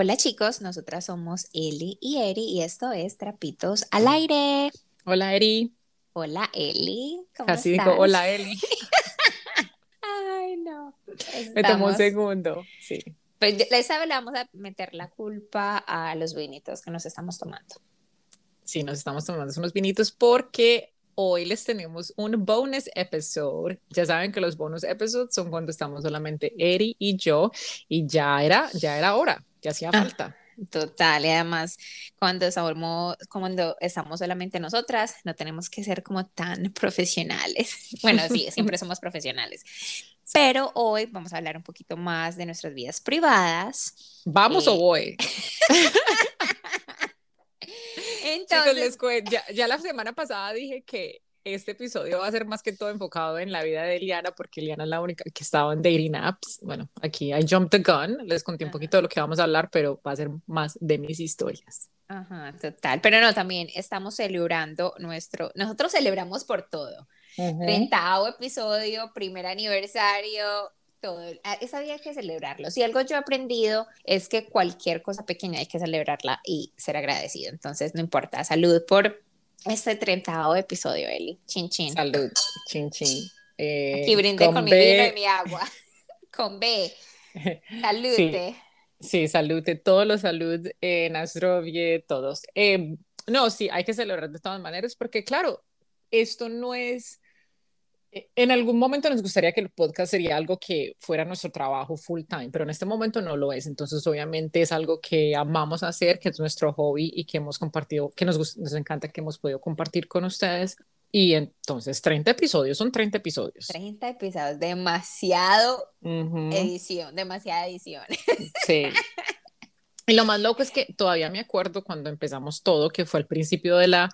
Hola chicos, nosotras somos Eli y Eri y esto es Trapitos al Aire. Hola Eri. Hola Eli. ¿Cómo Casi dijo hola Eli. Ay, no. Me tomó un segundo, sí. Pues vez le vamos a meter la culpa a los vinitos que nos estamos tomando. Sí, nos estamos tomando unos vinitos porque hoy les tenemos un bonus episode. Ya saben que los bonus episodes son cuando estamos solamente Eri y yo y ya era, ya era hora que hacía ah, falta. Total, y además cuando estamos, cuando estamos solamente nosotras, no tenemos que ser como tan profesionales. Bueno, sí, siempre somos profesionales. Pero hoy vamos a hablar un poquito más de nuestras vidas privadas. ¿Vamos o eh, voy? Entonces, ya, ya la semana pasada dije que este episodio va a ser más que todo enfocado en la vida de Eliana, porque Eliana es la única que estaba en dating apps. Bueno, aquí I jumped the gun, les conté un poquito de lo que vamos a hablar, pero va a ser más de mis historias. Ajá, total. Pero no, también estamos celebrando nuestro, nosotros celebramos por todo. Uh episodio, primer aniversario, todo. Ah, esa hay que celebrarlo. Si algo yo he aprendido es que cualquier cosa pequeña hay que celebrarla y ser agradecido. Entonces, no importa. Salud por este 30 episodio, Eli. Chin chin. Salud, chin chin. Eh, Aquí brindé con, mi vino y mi agua. con B. Salute. Sí, salute. Todos los salud, eh, Nasrovie, todos. Eh, no, sí, hay que celebrar de todas maneras porque, claro, esto no es en algún momento nos gustaría que el podcast sería algo que fuera nuestro trabajo full time, pero en este momento no lo es. Entonces, obviamente es algo que amamos hacer, que es nuestro hobby y que hemos compartido, que nos, nos encanta que hemos podido compartir con ustedes. Y entonces, 30 episodios, son 30 episodios. 30 episodios, demasiado edición, demasiada edición. Sí. Y lo más loco es que todavía me acuerdo cuando empezamos todo, que fue al principio de la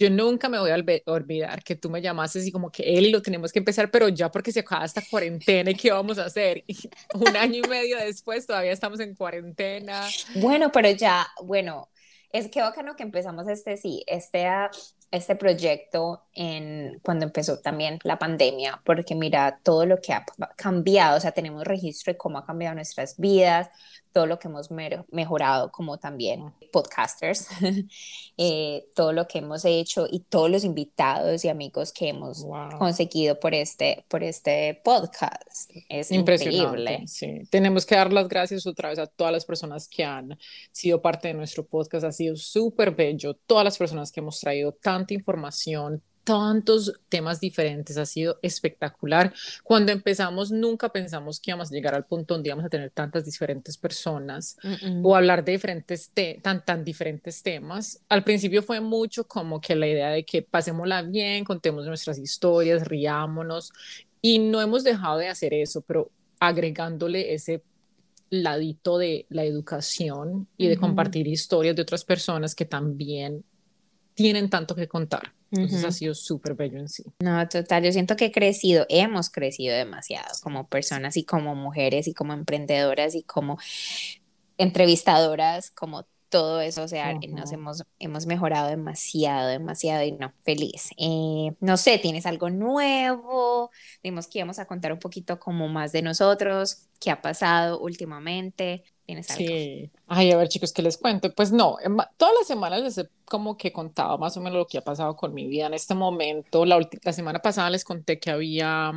yo nunca me voy a olvidar que tú me llamaste y como que él lo tenemos que empezar, pero ya porque se acaba esta cuarentena y qué vamos a hacer. un año y medio después todavía estamos en cuarentena. Bueno, pero ya, bueno, es que bacano que empezamos este, sí, este, este proyecto en, cuando empezó también la pandemia, porque mira todo lo que ha cambiado, o sea, tenemos registro de cómo ha cambiado nuestras vidas, todo lo que hemos mejorado como también podcasters, eh, todo lo que hemos hecho y todos los invitados y amigos que hemos conseguido por este, por este podcast. Es increíble. Sí. Tenemos que dar las gracias otra vez a todas las personas que han sido parte de nuestro podcast. Ha sido súper bello. Todas las personas que hemos traído tanta información, tantos temas diferentes, ha sido espectacular. Cuando empezamos nunca pensamos que íbamos a llegar al punto donde íbamos a tener tantas diferentes personas o hablar de diferentes tan tan diferentes temas. Al principio fue mucho como que la idea de que pasémosla bien, contemos nuestras historias, riámonos y no hemos dejado de hacer eso, pero agregándole ese ladito de la educación y de compartir historias de otras personas que también tienen tanto que contar. Entonces ha sido súper bello en sí. No, total, yo siento que he crecido, hemos crecido demasiado como personas y como mujeres y como emprendedoras y como entrevistadoras, como todo eso, o sea, nos hemos, hemos mejorado demasiado, demasiado y no, feliz. Eh, no sé, ¿tienes algo nuevo? Dimos que íbamos a contar un poquito como más de nosotros, qué ha pasado últimamente. ¿Tienes algo? Sí. Ay, a ver, chicos, ¿qué les cuento? Pues no, todas las semanas les he como que contado más o menos lo que ha pasado con mi vida en este momento. La, la semana pasada les conté que había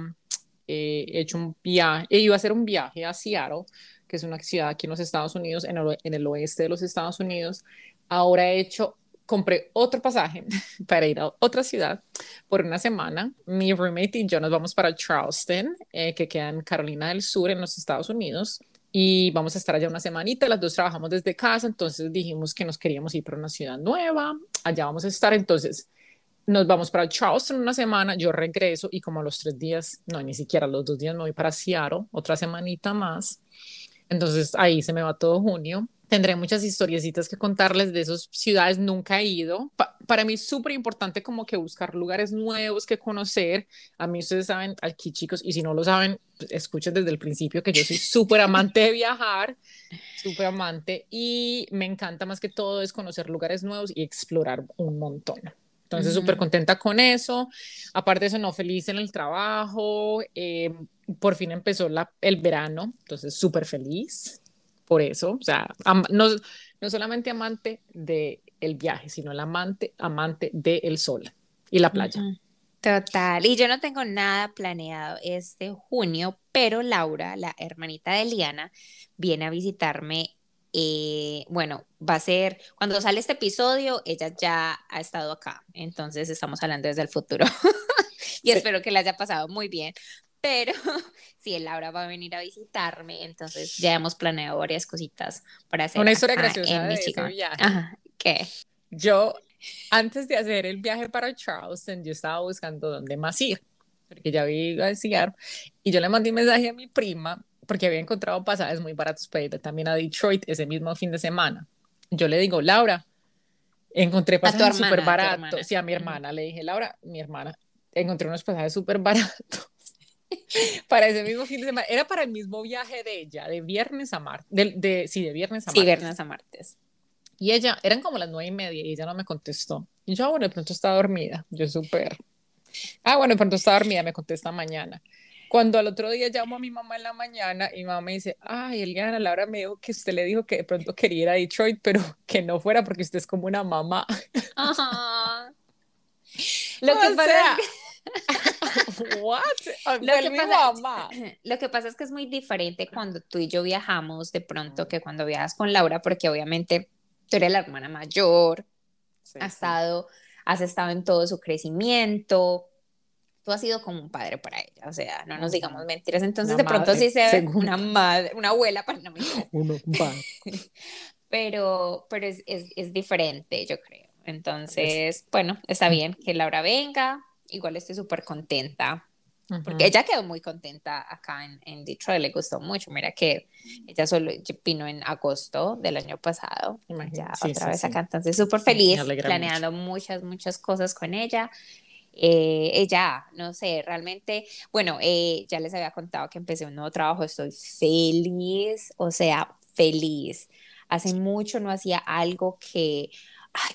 eh, hecho un viaje, iba a hacer un viaje a Seattle que es una ciudad aquí en los Estados Unidos, en el, en el oeste de los Estados Unidos. Ahora he hecho, compré otro pasaje para ir a otra ciudad por una semana. Mi roommate y yo nos vamos para Charleston, eh, que queda en Carolina del Sur, en los Estados Unidos. Y vamos a estar allá una semanita, las dos trabajamos desde casa, entonces dijimos que nos queríamos ir para una ciudad nueva, allá vamos a estar, entonces nos vamos para Charleston una semana, yo regreso y como a los tres días, no, ni siquiera los dos días me voy para Seattle, otra semanita más. Entonces ahí se me va todo junio. Tendré muchas historiecitas que contarles de esas ciudades, nunca he ido. Para mí es súper importante como que buscar lugares nuevos que conocer. A mí ustedes saben, aquí chicos, y si no lo saben, pues, escuchen desde el principio que yo soy súper amante de viajar, súper amante, y me encanta más que todo es conocer lugares nuevos y explorar un montón. Entonces, súper contenta con eso. Aparte de eso, no feliz en el trabajo. Eh, por fin empezó la, el verano, entonces súper feliz por eso, o sea, no, no solamente amante del el viaje, sino el amante, amante del sol y la playa. Total, y yo no tengo nada planeado este junio, pero Laura, la hermanita de Liana, viene a visitarme. Eh, bueno, va a ser, cuando sale este episodio, ella ya ha estado acá, entonces estamos hablando desde el futuro y espero que le haya pasado muy bien. Pero si el Laura va a venir a visitarme, entonces ya hemos planeado varias cositas para hacer. Una historia graciosa de ese viaje. ¿Qué? Yo antes de hacer el viaje para Charleston, yo estaba buscando dónde más ir, porque ya iba a esquiar, y yo le mandé un mensaje a mi prima, porque había encontrado pasajes muy baratos para ir también a Detroit ese mismo fin de semana. Yo le digo, Laura, encontré pasajes súper baratos. Sí, a mi hermana, le dije, Laura, mi hermana, encontré unos pasajes súper baratos para ese mismo fin de semana. Era para el mismo viaje de ella, de viernes a martes. De, sí, de viernes a martes. Sí, viernes a martes. Y ella, eran como las nueve y media y ella no me contestó. Y yo, ah, bueno, de pronto está dormida. Yo súper. Ah, bueno, de pronto está dormida, me contesta mañana. Cuando al otro día llamo a mi mamá en la mañana y mi mamá me dice, ay, Eliana, Laura me dijo que usted le dijo que de pronto quería ir a Detroit, pero que no fuera porque usted es como una mamá. Lo que pasa What? Lo que, pasa, mamá. lo que pasa es que es muy diferente cuando tú y yo viajamos de pronto que cuando viajas con Laura, porque obviamente tú eres la hermana mayor, has, Estado, has estado en todo su crecimiento, tú has sido como un padre para ella, o sea, no nos digamos mentiras, entonces de pronto sí se ve una madre, una abuela para no Uno, pero, pero es, es, es, diferente, yo creo. Entonces, bueno, está bien que Laura venga, igual estoy súper contenta porque ella quedó muy contenta acá en, en, Detroit, le gustó mucho. Mira que ella solo vino en agosto del año pasado, ya otra vez acá, entonces súper feliz, planeando muchas, muchas cosas con ella. Eh, ella, no sé, realmente, bueno, eh, ya les había contado que empecé un nuevo trabajo, estoy feliz, o sea, feliz. Hace mucho no hacía algo que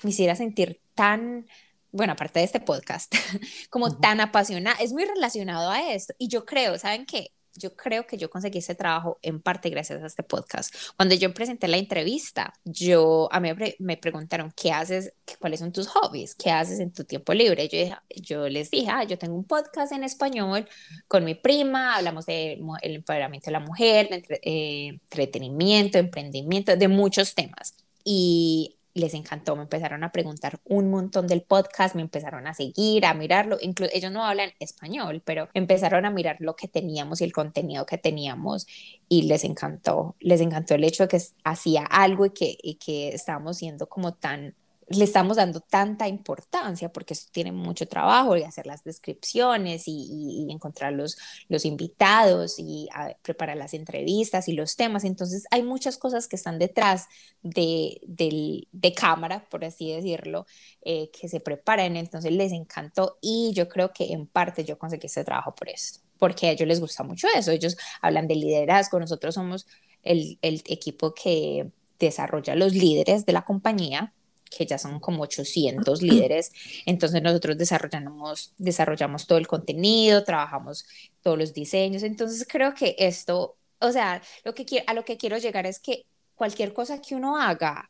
me hiciera sentir tan bueno, aparte de este podcast, como tan apasionada, es muy relacionado a esto. Y yo creo, ¿saben qué? Yo creo que yo conseguí ese trabajo en parte gracias a este podcast. Cuando yo presenté la entrevista, yo a mí me preguntaron qué haces, cuáles son tus hobbies, qué haces en tu tiempo libre. Yo, yo les dije, ah, yo tengo un podcast en español con mi prima, hablamos del el empoderamiento de la mujer, de eh, entretenimiento, emprendimiento, de muchos temas. Y les encantó, me empezaron a preguntar un montón del podcast, me empezaron a seguir, a mirarlo, incluso ellos no hablan español, pero empezaron a mirar lo que teníamos y el contenido que teníamos y les encantó, les encantó el hecho de que hacía algo y que, y que estábamos siendo como tan le estamos dando tanta importancia porque esto tiene mucho trabajo y hacer las descripciones y, encontrar los, los, invitados y preparar las entrevistas y los temas. Entonces hay muchas cosas que están detrás de, de cámara, por así decirlo, eh, que se preparan. Entonces les encantó y yo creo que en parte yo conseguí ese trabajo por eso, porque a ellos les gusta mucho eso. Ellos hablan de liderazgo, nosotros somos el, el equipo que desarrolla los líderes de la compañía que ya son como 800 líderes. Entonces nosotros desarrollamos, desarrollamos todo el contenido, trabajamos todos los diseños. Entonces creo que esto, o sea, lo que a lo que quiero llegar es que cualquier cosa que uno haga,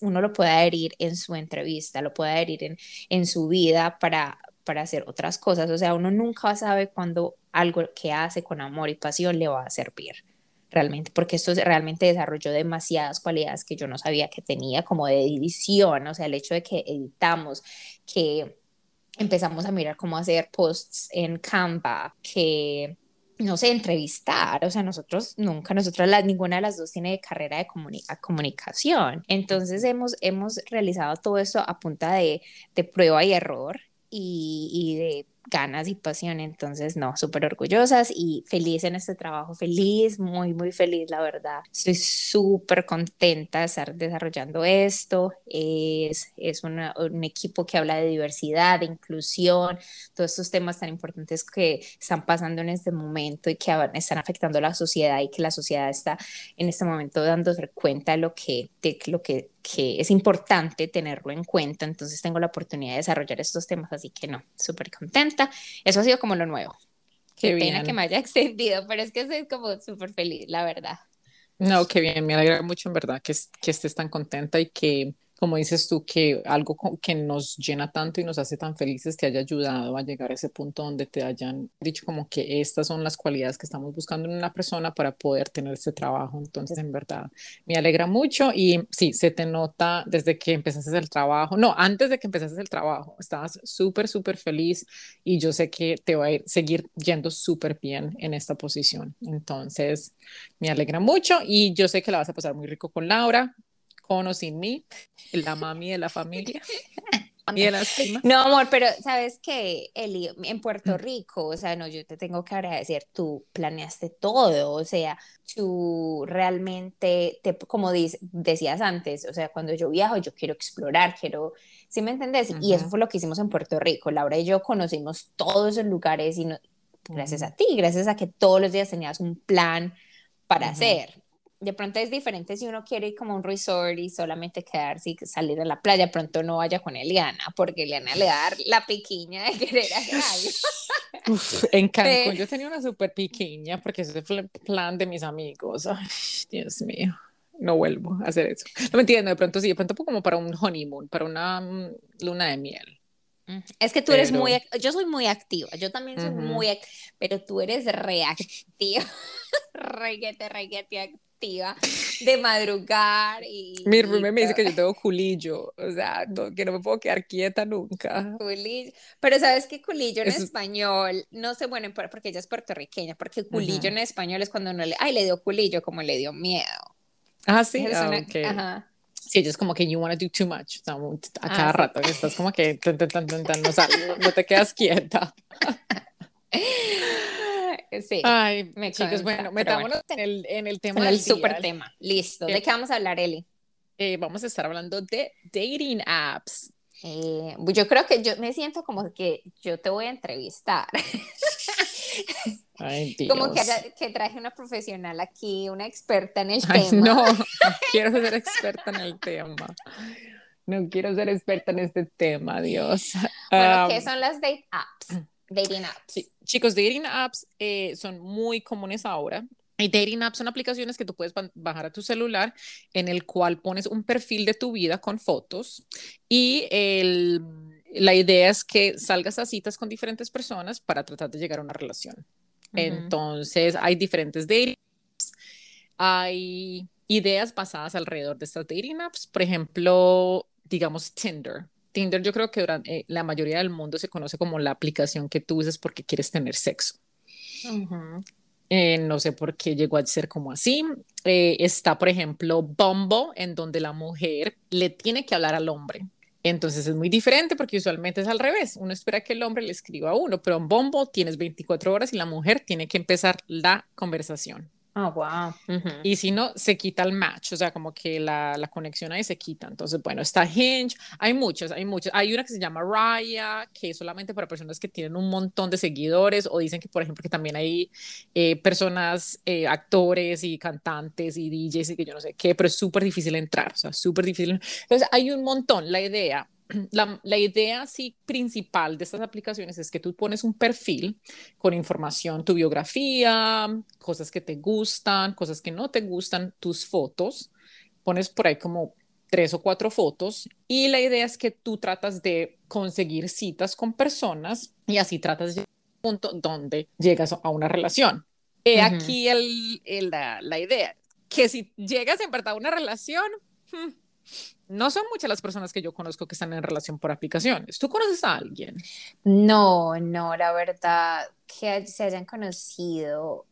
uno lo puede adherir en su entrevista, lo puede adherir en, en su vida para, para hacer otras cosas. O sea, uno nunca sabe cuándo algo que hace con amor y pasión le va a servir realmente, porque esto realmente desarrolló demasiadas cualidades que yo no sabía que tenía, como de edición, o sea, el hecho de que editamos, que empezamos a mirar cómo hacer posts en Canva, que no sé, entrevistar, o sea, nosotros nunca, nosotros ninguna de las dos tiene carrera de comunicación, entonces hemos, hemos realizado todo esto a punta de, de prueba y error y, y de ganas y pasión. Entonces, no, súper orgullosas y feliz en este trabajo, feliz, muy, muy feliz, la verdad. Estoy súper contenta de estar desarrollando esto. Es, es un equipo que habla de diversidad, de inclusión, todos estos temas tan importantes que están pasando en este momento y que están afectando a la sociedad y que la sociedad está en este momento dándose cuenta de lo que, de lo que que es importante tenerlo en cuenta, entonces tengo la oportunidad de desarrollar estos temas, así que no, súper contenta. Eso ha sido como lo nuevo. Qué, pena que me haya extendido, pero es que estoy como súper feliz, la verdad. No, qué bien, me alegra mucho en verdad que, que estés tan contenta y que como dices tú, que algo que nos llena tanto y nos hace tan felices te haya ayudado a llegar a ese punto donde te hayan dicho como que estas son las cualidades que estamos buscando en una persona para poder tener ese trabajo. Entonces, en verdad, me alegra mucho y sí, se te nota desde que empezaste el trabajo, no, antes de que empezaste el trabajo, estabas súper, súper feliz y yo sé que te va a ir, seguir yendo súper bien en esta posición. Entonces, me alegra mucho y yo sé que la vas a pasar muy rico con Laura con o sin mí, la mami de la familia. No, amor, pero sabes que, Eli, en Puerto Rico, o sea, no, yo te tengo que agradecer, tú planeaste todo, o sea, tú realmente, te, como decías antes, o sea, cuando yo viajo, yo quiero explorar, quiero, ¿sí me entendés? Y eso fue lo que hicimos en Puerto Rico. Laura y yo conocimos todos esos lugares y no, gracias a ti, gracias a que todos los días tenías un plan para hacer de pronto es diferente si uno quiere ir como a un resort y solamente quedarse y salir a la playa, pronto no vaya con Eliana, porque Eliana le va a dar la piquiña de querer hacer algo. en Cancún yo tenía una súper piquiña porque ese fue el plan de mis amigos. Ay, Dios mío, no vuelvo a hacer eso. No me entiendo, de pronto sí, de pronto como para un honeymoon, para una mm, luna de miel. Es que tú eres muy, yo soy muy activa, yo también soy muy, pero tú eres reactiva, reguete, reguete de madrugar y... Mi roommate me dice que yo tengo culillo, o sea, que no me puedo quedar quieta nunca. Culillo. Pero sabes que culillo en español, no sé, bueno, porque ella es puertorriqueña, porque culillo en español es cuando uno le, ay, le dio culillo, como le dio miedo. Ah, sí, ah, Ajá. Sí, ellos como que you want to do too much, a ah, cada rato, estás como que no, no te quedas quieta. Sí. Ay, me chicos, bueno, metámonos en, el, en el tema. En el super tema. Listo. ¿De qué vamos a hablar, Eli? Eh, vamos a estar hablando de dating apps. Eh, yo creo que yo me siento como que yo te voy a entrevistar. Ay, Dios. Como que, que, traje una profesional aquí, una experta en el Ay, tema. No, no quiero ser experta en el tema. No quiero ser experta en este tema, Dios. Bueno, ¿qué son las date apps? Dating apps. Sí, chicos, dating apps eh, son muy comunes ahora. Y dating apps son aplicaciones que tú puedes bajar a tu celular en el cual pones un perfil de tu vida con fotos y el, la idea es que salgas a citas con diferentes personas para tratar de llegar a una relación. Entonces, hay diferentes dating apps, hay ideas basadas alrededor de estas dating apps, por ejemplo, digamos Tinder. Tinder yo creo que durante, eh, la mayoría del mundo se conoce como la aplicación que tú usas porque quieres tener sexo. Eh, no sé por qué llegó a ser como así. Eh, está, por ejemplo, Bumble, en donde la mujer le tiene que hablar al hombre. Entonces es muy diferente porque usualmente es al revés. Uno espera que el hombre le escriba a uno, pero en Bumble tienes 24 horas y la mujer tiene que empezar la conversación. Oh, wow. Y si no, se quita el match, o sea, como que la, la, conexión ahí se quita. Entonces, bueno, está Hinge, hay muchos, hay muchos. Hay una que se llama Raya, que es solamente para personas que tienen un montón de seguidores, o dicen que, por ejemplo, que también hay eh, personas, eh, actores y cantantes y DJs y que yo no sé qué, pero es súper difícil entrar, o sea, súper difícil. Entonces, hay un montón. La idea la, la, idea sí principal de estas aplicaciones es que tú pones un perfil con información, tu biografía, cosas que te gustan, cosas que no te gustan, tus fotos, pones por ahí como tres o cuatro fotos y la idea es que tú tratas de conseguir citas con personas y así tratas de llegar a un punto donde llegas a una relación. He aquí el, la, la, idea, que si llegas en verdad a una relación, hmm, no son muchas las personas que yo conozco que están en relación por aplicaciones. ¿Tú conoces a alguien? No, no, la verdad que se hayan conocido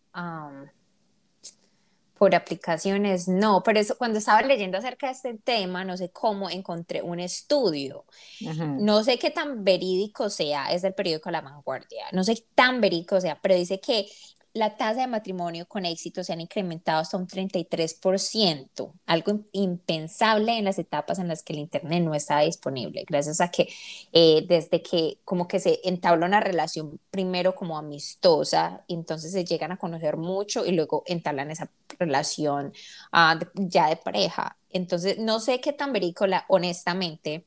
por aplicaciones, no, pero eso cuando estaba leyendo acerca de este tema, no sé cómo encontré un estudio. No sé qué tan verídico sea, es del periódico La Vanguardia, no sé qué tan verídico sea, pero dice que la tasa de matrimonio con éxito se han incrementado hasta un 33%, algo impensable en las etapas en las que el Internet no estaba disponible, gracias a que eh, desde que como que se entabla una relación primero como amistosa, entonces se llegan a conocer mucho y luego entablan esa relación ah, ya de pareja. Entonces, no sé qué tan verícola, honestamente,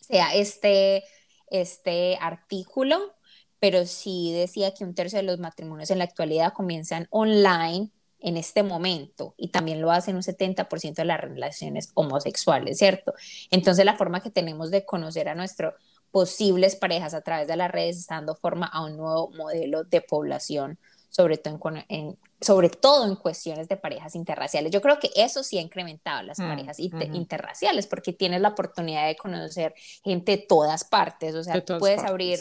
sea este, este artículo, pero sí decía que un tercio de los matrimonios en la actualidad comienzan online en este momento y también lo hacen un 70% de las relaciones homosexuales, ¿cierto? Entonces la forma que tenemos de conocer a nuestros posibles parejas a través de las redes está dando forma a un nuevo modelo de población, sobre todo en, sobre todo en cuestiones de parejas interraciales. Yo creo que eso sí ha incrementado las mm, parejas interraciales porque tienes la oportunidad de conocer gente de todas partes, o sea, puedes abrir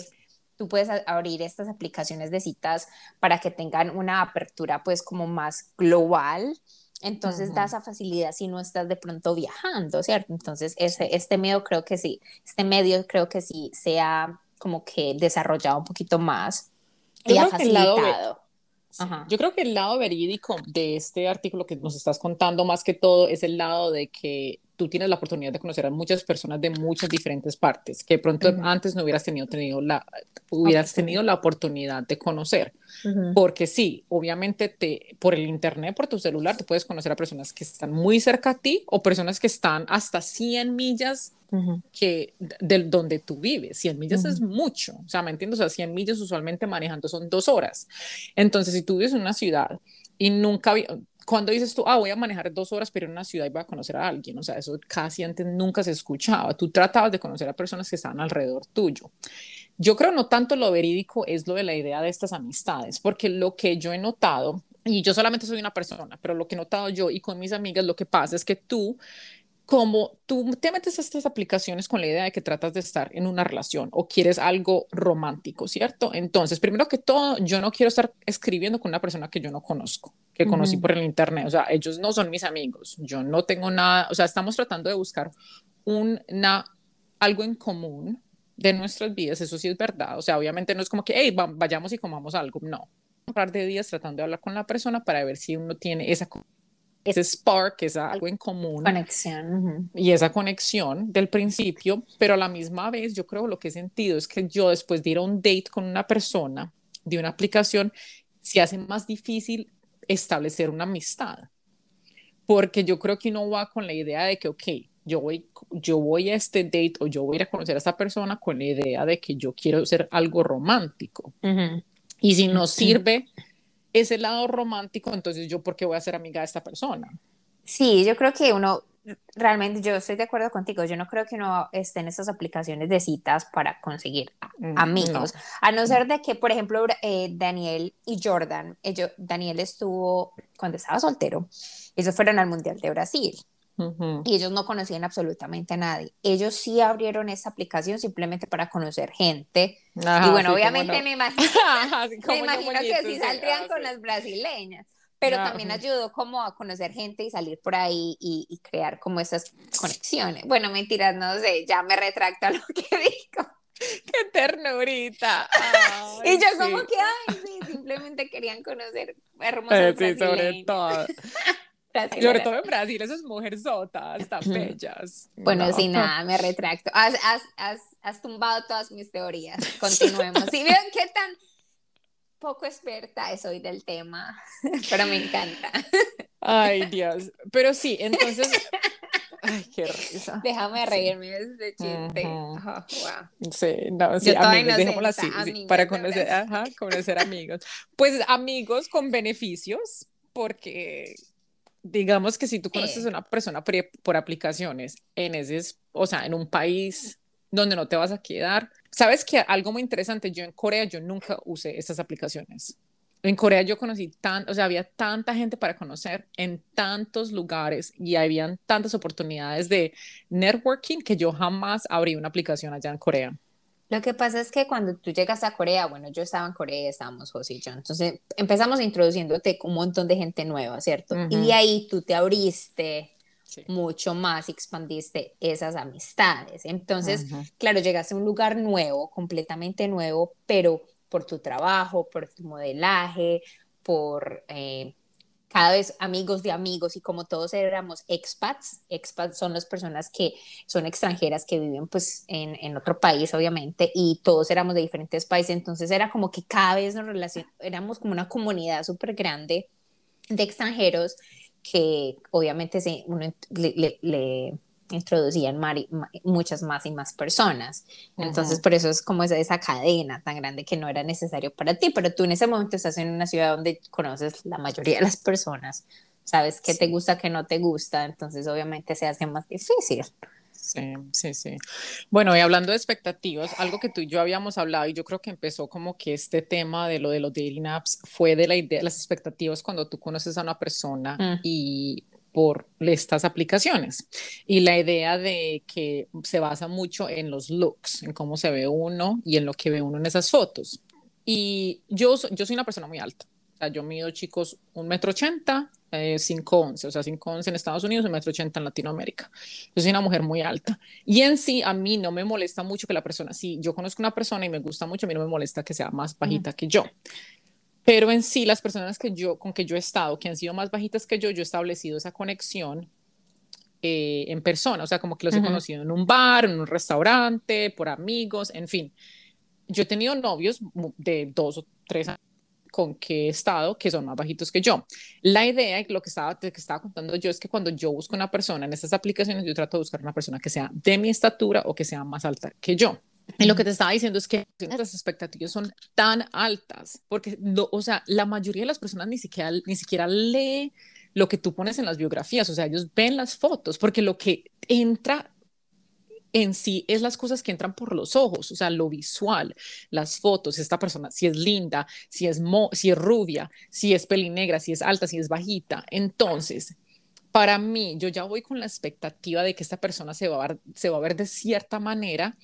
tú puedes abrir estas aplicaciones de citas para que tengan una apertura pues como más global. Entonces da esa facilidad si no estás de pronto viajando, ¿cierto? Entonces ese, este medio creo que sí, este medio creo que sí se ha como que desarrollado un poquito más y ha facilitado. Yo creo que el lado verídico de este artículo que nos estás contando más que todo es el lado de que tú tienes la oportunidad de conocer a muchas personas de muchas diferentes partes que pronto antes no hubieras tenido, tenido la, hubieras tenido la oportunidad de conocer. Porque sí, obviamente te, por el internet, por tu celular, te puedes conocer a personas que están muy cerca a ti o personas que están hasta 100 millas que de donde tú vives. 100 millas es mucho, o sea, ¿me entiendes? O sea, 100 millas usualmente manejando son dos horas. Entonces, si tú vives en una ciudad y nunca, cuando dices tú, ah, voy a manejar dos horas, pero en una ciudad y voy a conocer a alguien, o sea, eso casi antes nunca se escuchaba. Tú tratabas de conocer a personas que estaban alrededor tuyo. Yo creo no tanto lo verídico es lo de la idea de estas amistades, porque lo que yo he notado, y yo solamente soy una persona, pero lo que he notado yo y con mis amigas, lo que pasa es que tú como tú te metes a estas aplicaciones con la idea de que tratas de estar en una relación o quieres algo romántico, ¿cierto? Entonces, primero que todo, yo no quiero estar escribiendo con una persona que yo no conozco, que conocí por el internet, o sea, ellos no son mis amigos, yo no tengo nada, o sea, estamos tratando de buscar una, algo en común de nuestras vidas, eso sí es verdad, o sea, obviamente no es como que, hey, vayamos y comamos algo, no, un par de días tratando de hablar con la persona para ver si uno tiene esa ese spark, esa algo en común. Conexión. Y esa conexión del principio, pero a la misma vez yo creo lo que he sentido es que yo después de ir a un date con una persona de una aplicación, se hace más difícil establecer una amistad. Porque yo creo que uno va con la idea de que, ok, yo voy, yo voy a este date o yo voy a ir a conocer a esta persona con la idea de que yo quiero ser algo romántico. Y si no sirve ese lado romántico, entonces yo, ¿por qué voy a ser amiga de esta persona? Sí, yo creo que uno, realmente, yo estoy de acuerdo contigo, yo no creo que uno esté en esas aplicaciones de citas para conseguir mm, amigos, a no ser de que, por ejemplo, eh, Daniel y Jordan, ellos, Daniel estuvo, cuando estaba soltero, ellos fueron al Mundial de Brasil. Y ellos no conocían absolutamente a nadie. Ellos sí abrieron esa aplicación simplemente para conocer gente. y bueno, obviamente me imagino, me imagino que sí saldrían con las brasileñas pero también ayudó como a conocer gente y salir por ahí y, crear como esas conexiones. Bueno, mentiras, no sé, ya me retracto a lo que digo. ¡Qué ternurita! y yo como que, ay, sí, simplemente querían conocer hermosas eh, Sí, sobre todo. Sobre todo en Brasil, esas mujeres sotas, tan bellas. Bueno, sin nada, me retracto. Has, has, has, has, tumbado todas mis teorías. Continuemos. ¿Sí ven qué tan poco experta soy del tema? Pero me encanta. Ay, Dios. Pero sí, entonces. Ay, qué risa. Déjame reírme de este chiste. wow. Sí, no, sí, amigos, dejémoslo así, para conocer, ajá, conocer amigos. Pues amigos con beneficios, porque digamos que si tú conoces a una persona por, aplicaciones en ese, o sea, en un país donde no te vas a quedar, sabes que algo muy interesante, yo en Corea yo nunca usé estas aplicaciones. En Corea yo conocí tan, o sea, había tanta gente para conocer en tantos lugares y habían tantas oportunidades de networking que yo jamás abrí una aplicación allá en Corea. Lo que pasa es que cuando tú llegas a Corea, bueno, yo estaba en Corea estábamos José y yo, entonces empezamos introduciéndote con un montón de gente nueva, ¿cierto? Y de ahí tú te abriste mucho más expandiste esas amistades. Entonces, claro, llegaste a un lugar nuevo, completamente nuevo, pero por tu trabajo, por tu modelaje, por eh, cada vez amigos de amigos y como todos éramos expats, expats son las personas que son extranjeras que viven pues en, en otro país obviamente y todos éramos de diferentes países, entonces era como que cada vez nos relacionamos, éramos como una comunidad súper grande de extranjeros que obviamente se, uno le, le, introducían muchas más y más personas. Entonces, por eso es como esa, esa cadena tan grande que no era necesario para ti, pero tú en ese momento estás en una ciudad donde conoces la mayoría de las personas, sabes qué te gusta, qué no te gusta, entonces obviamente se hace más difícil. Sí, sí, sí. Bueno, y hablando de expectativas, algo que tú y yo habíamos hablado y yo creo que empezó como que este tema de lo de los dating apps fue de la idea, las expectativas cuando tú conoces a una persona mm. y por estas aplicaciones. Y la idea de que se basa mucho en los looks, en cómo se ve uno y en lo que ve uno en esas fotos. Y yo, yo soy una persona muy alta. O sea, yo mido, chicos, un metro ochenta, eh, 5'11, o sea, 5'11 en Estados Unidos, un metro ochenta en Latinoamérica. Yo soy una mujer muy alta. Y en sí, a mí no me molesta mucho que la persona, si yo conozco una persona y me gusta mucho, a mí no me molesta que sea más bajita que yo. Pero en sí, las personas que yo, con que yo he estado, que han sido más bajitas que yo, yo he establecido esa conexión eh, en persona, o sea, como que los he conocido en un bar, en un restaurante, por amigos, en fin. Yo he tenido novios de dos o tres años con que he estado que son más bajitos que yo. La idea, lo que estaba, que estaba contando yo, es que cuando yo busco una persona en estas aplicaciones, yo trato de buscar una persona que sea de mi estatura o que sea más alta que yo. Lo que te estaba diciendo es que las expectativas son tan altas, porque, o sea, la mayoría de las personas ni siquiera, ni siquiera lee lo que tú pones en las biografías, o sea, ellos ven las fotos, porque lo que entra en sí es las cosas que entran por los ojos, o sea, lo visual, las fotos, esta persona, si es linda, si es, mo si es rubia, si es pelinegra, si es alta, si es bajita. Entonces, para mí, yo ya voy con la expectativa de que esta persona se va a se va a ver de cierta manera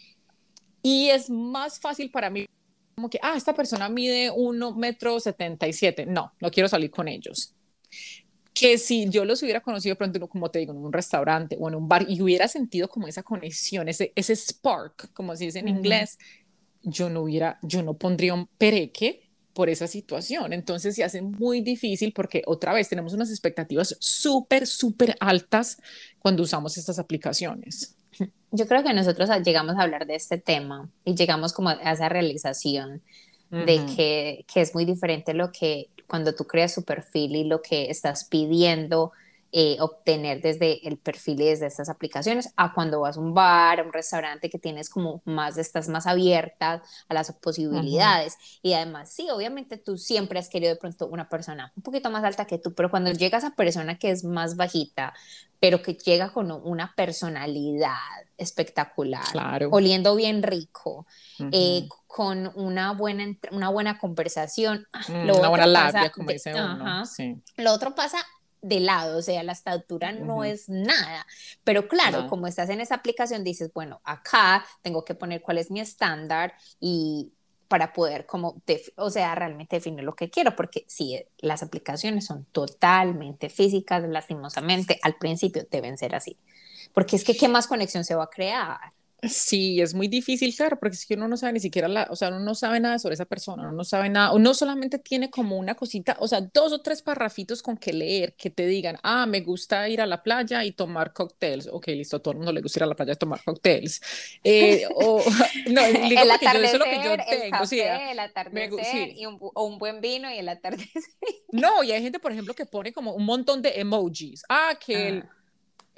y es más fácil para mí como que, ah, esta persona mide 1 metro 77. No, no quiero salir con ellos. Que si yo los hubiera conocido pronto, como te digo, en un restaurante o en un bar y hubiera sentido como esa conexión, ese, ese spark, como se dice en inglés, yo no hubiera, yo no pondría un pereque por esa situación. Entonces se hace muy difícil porque otra vez tenemos unas expectativas súper, súper altas cuando usamos estas aplicaciones. Yo creo que nosotros llegamos a hablar de este tema y llegamos como a esa realización de que, que, es muy diferente lo que cuando tú creas su perfil y lo que estás pidiendo eh, obtener desde el perfil y desde estas aplicaciones a cuando vas a un bar, a un restaurante que tienes como más, estás más abierta a las posibilidades. Y además, sí, obviamente tú siempre has querido de pronto una persona un poquito más alta que tú, pero cuando llegas a persona que es más bajita, pero que llega con una personalidad espectacular, oliendo bien rico, eh, con una buena, una buena conversación. Ah, mm, una buena labia, como dice uno. Lo otro pasa de lado, o sea, la estatura no es nada. Pero claro, como estás en esa aplicación, dices, bueno, acá tengo que poner cuál es mi estándar y para poder como, o sea, realmente definir lo que quiero, porque si las aplicaciones son totalmente físicas, lastimosamente, al principio deben ser así. Porque es que, ¿qué más conexión se va a crear? Sí, es muy difícil, claro, porque es que uno no sabe ni siquiera, la, o sea, uno no sabe nada sobre esa persona, uno no sabe nada, uno solamente tiene como una cosita, o sea, dos o tres parrafitos con que leer, que te digan, ah, me gusta ir a la playa y tomar cócteles, ok, listo, a todo el mundo le gusta ir a la playa y tomar cócteles, eh, o, no, digo el atardecer, yo, eso es lo que yo tengo, el café, sí, el atardecer y un, o un buen vino y el atardecer. No, y hay gente, por ejemplo, que pone como un montón de emojis, ah, que el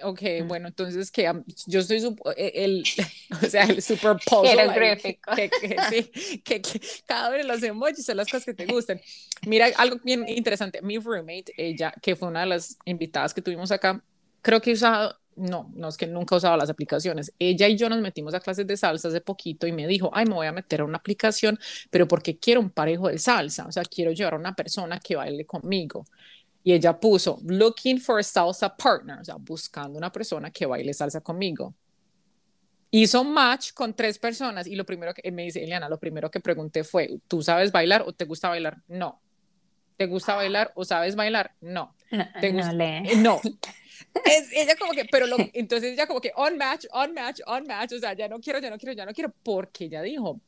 Ok, bueno, entonces que yo soy e, el, o sea, el super puzzle. que, que, sí, que, cada vez los emojis son las cosas que te gustan. Mira, algo bien interesante. Mi roommate, ella, que fue una de las invitadas que tuvimos acá, creo que usado, no, no es que nunca usado las aplicaciones. Ella y yo nos metimos a clases de salsa hace poquito y me dijo, ay, me voy a meter a una aplicación, pero porque quiero un parejo de salsa, o sea, quiero llevar a una persona que baile conmigo y ella puso looking for a salsa partner, o sea, buscando una persona que baile salsa conmigo. Hizo match con tres personas y lo primero que me dice Eliana, lo primero que pregunté fue, ¿tú sabes bailar o te gusta bailar? No. ¿Te gusta bailar o sabes bailar? No. ¿Te gusta? No. Es, ella como que, pero lo, entonces ella como que on match, on match, on match, o sea, ya no quiero, ya no quiero, ya no quiero, porque ella dijo,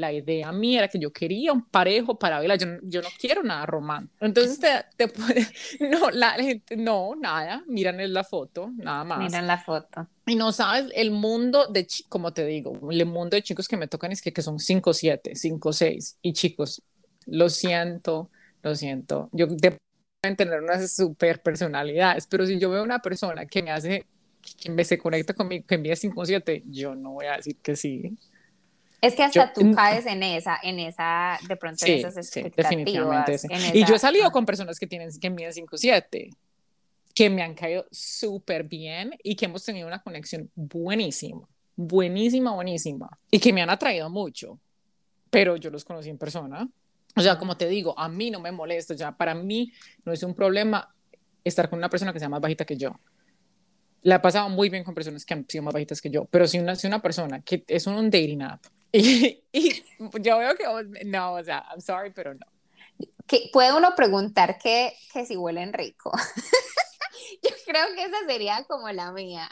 la idea mía era que yo quería un parejo para verla, yo, yo no quiero nada romántico. Entonces te, te puede, no, la gente, no, nada, miran en la foto, nada más. Miran la foto. Y no sabes, el mundo de, como te digo, el mundo de chicos que me tocan es que, que son 5, 7, 5, 6, y chicos, lo siento, lo siento, yo pueden tener unas super personalidades, pero si yo veo una persona que me hace que se conecta conmigo, que envía 57, yo no voy a decir que sí. Es que hasta tú caes en esa, en esa, de pronto en esas expectativas. Sí, definitivamente. Y yo he salido con personas que tienen, que envían 57, que me han caído súper bien y que hemos tenido una conexión buenísima, buenísima, buenísima, y que me han atraído mucho, pero yo los conocí en persona. O sea, como te digo, a mí no me molesta, ya para mí no es un problema estar con una persona que sea más bajita que yo la he pasado muy bien con personas que han sido más bajitas que yo, pero si una, si una persona que es un, dating app y, yo veo que, no, o sea, I'm sorry, pero no. Que puede uno preguntar que, que si huelen rico. yo creo que esa sería como la mía.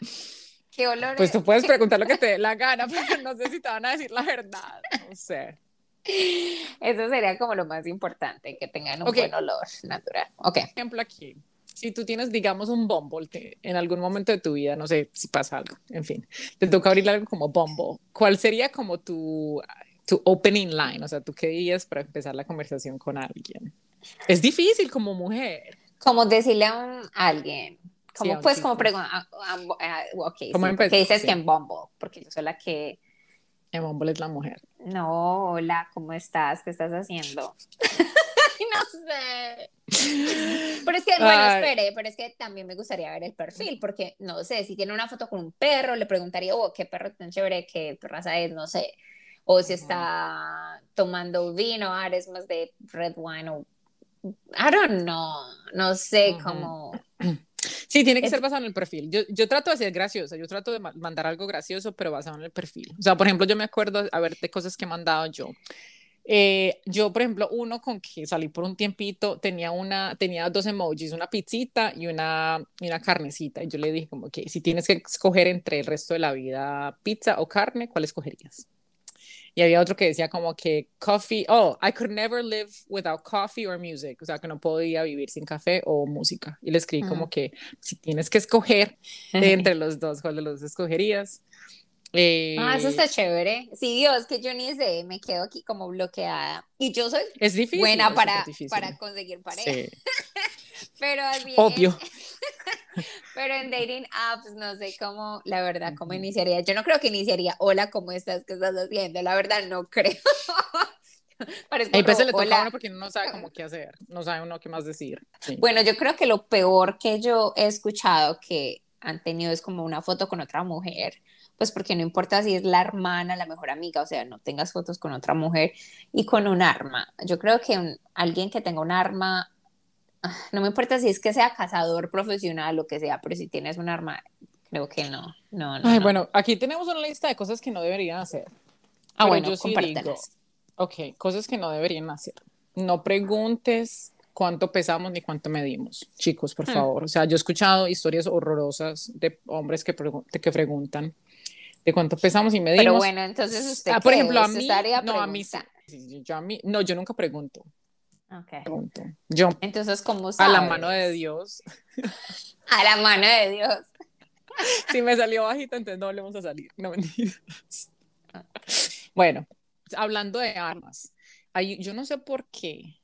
¿Qué olor Pues tú puedes preguntar lo que te dé la gana, pero no sé si te van a decir la verdad. No sé. Eso sería como lo más importante, que tengan un buen olor natural. Ok. Ejemplo aquí si tú tienes, digamos, un Bumble en algún momento de tu vida, no sé si pasa algo, en fin, te toca abrir algo como Bumble, ¿cuál sería como tu, tu opening line? O sea, ¿tú qué dirías para empezar la conversación con alguien? Es difícil como mujer. Como decirle a, alguien, como, pues como preguntar, ok, ¿qué dices que en Bumble? Porque yo soy la que... En Bumble es la mujer. No, hola, ¿cómo estás? ¿Qué estás haciendo? no sé. Pero es que, bueno, espere, pero es que también me gustaría ver el perfil, porque no sé, si tiene una foto con un perro, le preguntaría, oh, qué perro tan chévere, qué raza es, no sé. O si está tomando vino, ah, eres más de red wine o. I don't know, no sé cómo. Sí, tiene que ser basado en el perfil. Yo, yo trato de ser graciosa, yo trato de mandar algo gracioso, pero basado en el perfil. O sea, por ejemplo, yo me acuerdo, a ver, de cosas que he mandado yo. Eh, yo, por ejemplo, uno con que salí por un tiempito, tenía, una, tenía dos emojis, una pizzita y una, y una carnecita. Y yo le dije como que si tienes que escoger entre el resto de la vida pizza o carne, ¿cuál escogerías? Y había otro que decía como que coffee, oh, I could never live without coffee or music, o sea, que no podía vivir sin café o música. Y le escribí como que si tienes que escoger entre los dos, ¿cuál de los escogerías? Ah, eso está eh, chévere. Sí, Dios, que yo ni sé, me quedo aquí como bloqueada. Y yo soy es difícil, buena para, para conseguir pareja. pero así Obvio. pero en dating apps no sé cómo, la verdad, cómo iniciaría. Yo no creo que iniciaría, hola, ¿cómo estás? ¿Qué estás haciendo? La verdad, no creo. Hay veces le toca a uno porque no sabe cómo qué hacer, no sabe uno qué más decir. Bueno, yo creo que lo peor que yo he escuchado que han tenido es como una foto con otra mujer pues porque no importa si es la hermana, la mejor amiga, o sea, no tengas fotos con otra mujer y con un arma. Yo creo que alguien que tenga un arma, ah, no me importa si es que sea cazador profesional o que sea, pero si tienes un arma, creo que no. no, no Ay, bueno, aquí tenemos una lista de cosas que no deberían hacer. Ah, bueno, yo sí digo, ok, cosas que no deberían hacer. No preguntes cuánto pesamos ni cuánto medimos, chicos, por hmm. favor. O sea, yo he escuchado historias horrorosas de hombres que, que preguntan de cuánto pesamos y medimos. Pero bueno, entonces usted, ah, por ejemplo, a mí, no, a mí, yo a mí, no, yo nunca pregunto. Okay. Pregunto. Yo. Entonces, ¿cómo sabes? A la mano de Dios. a la mano de Dios. si me salió bajita, entonces no volvemos a salir. No mentiras. bueno, hablando de armas, hay, yo no sé por qué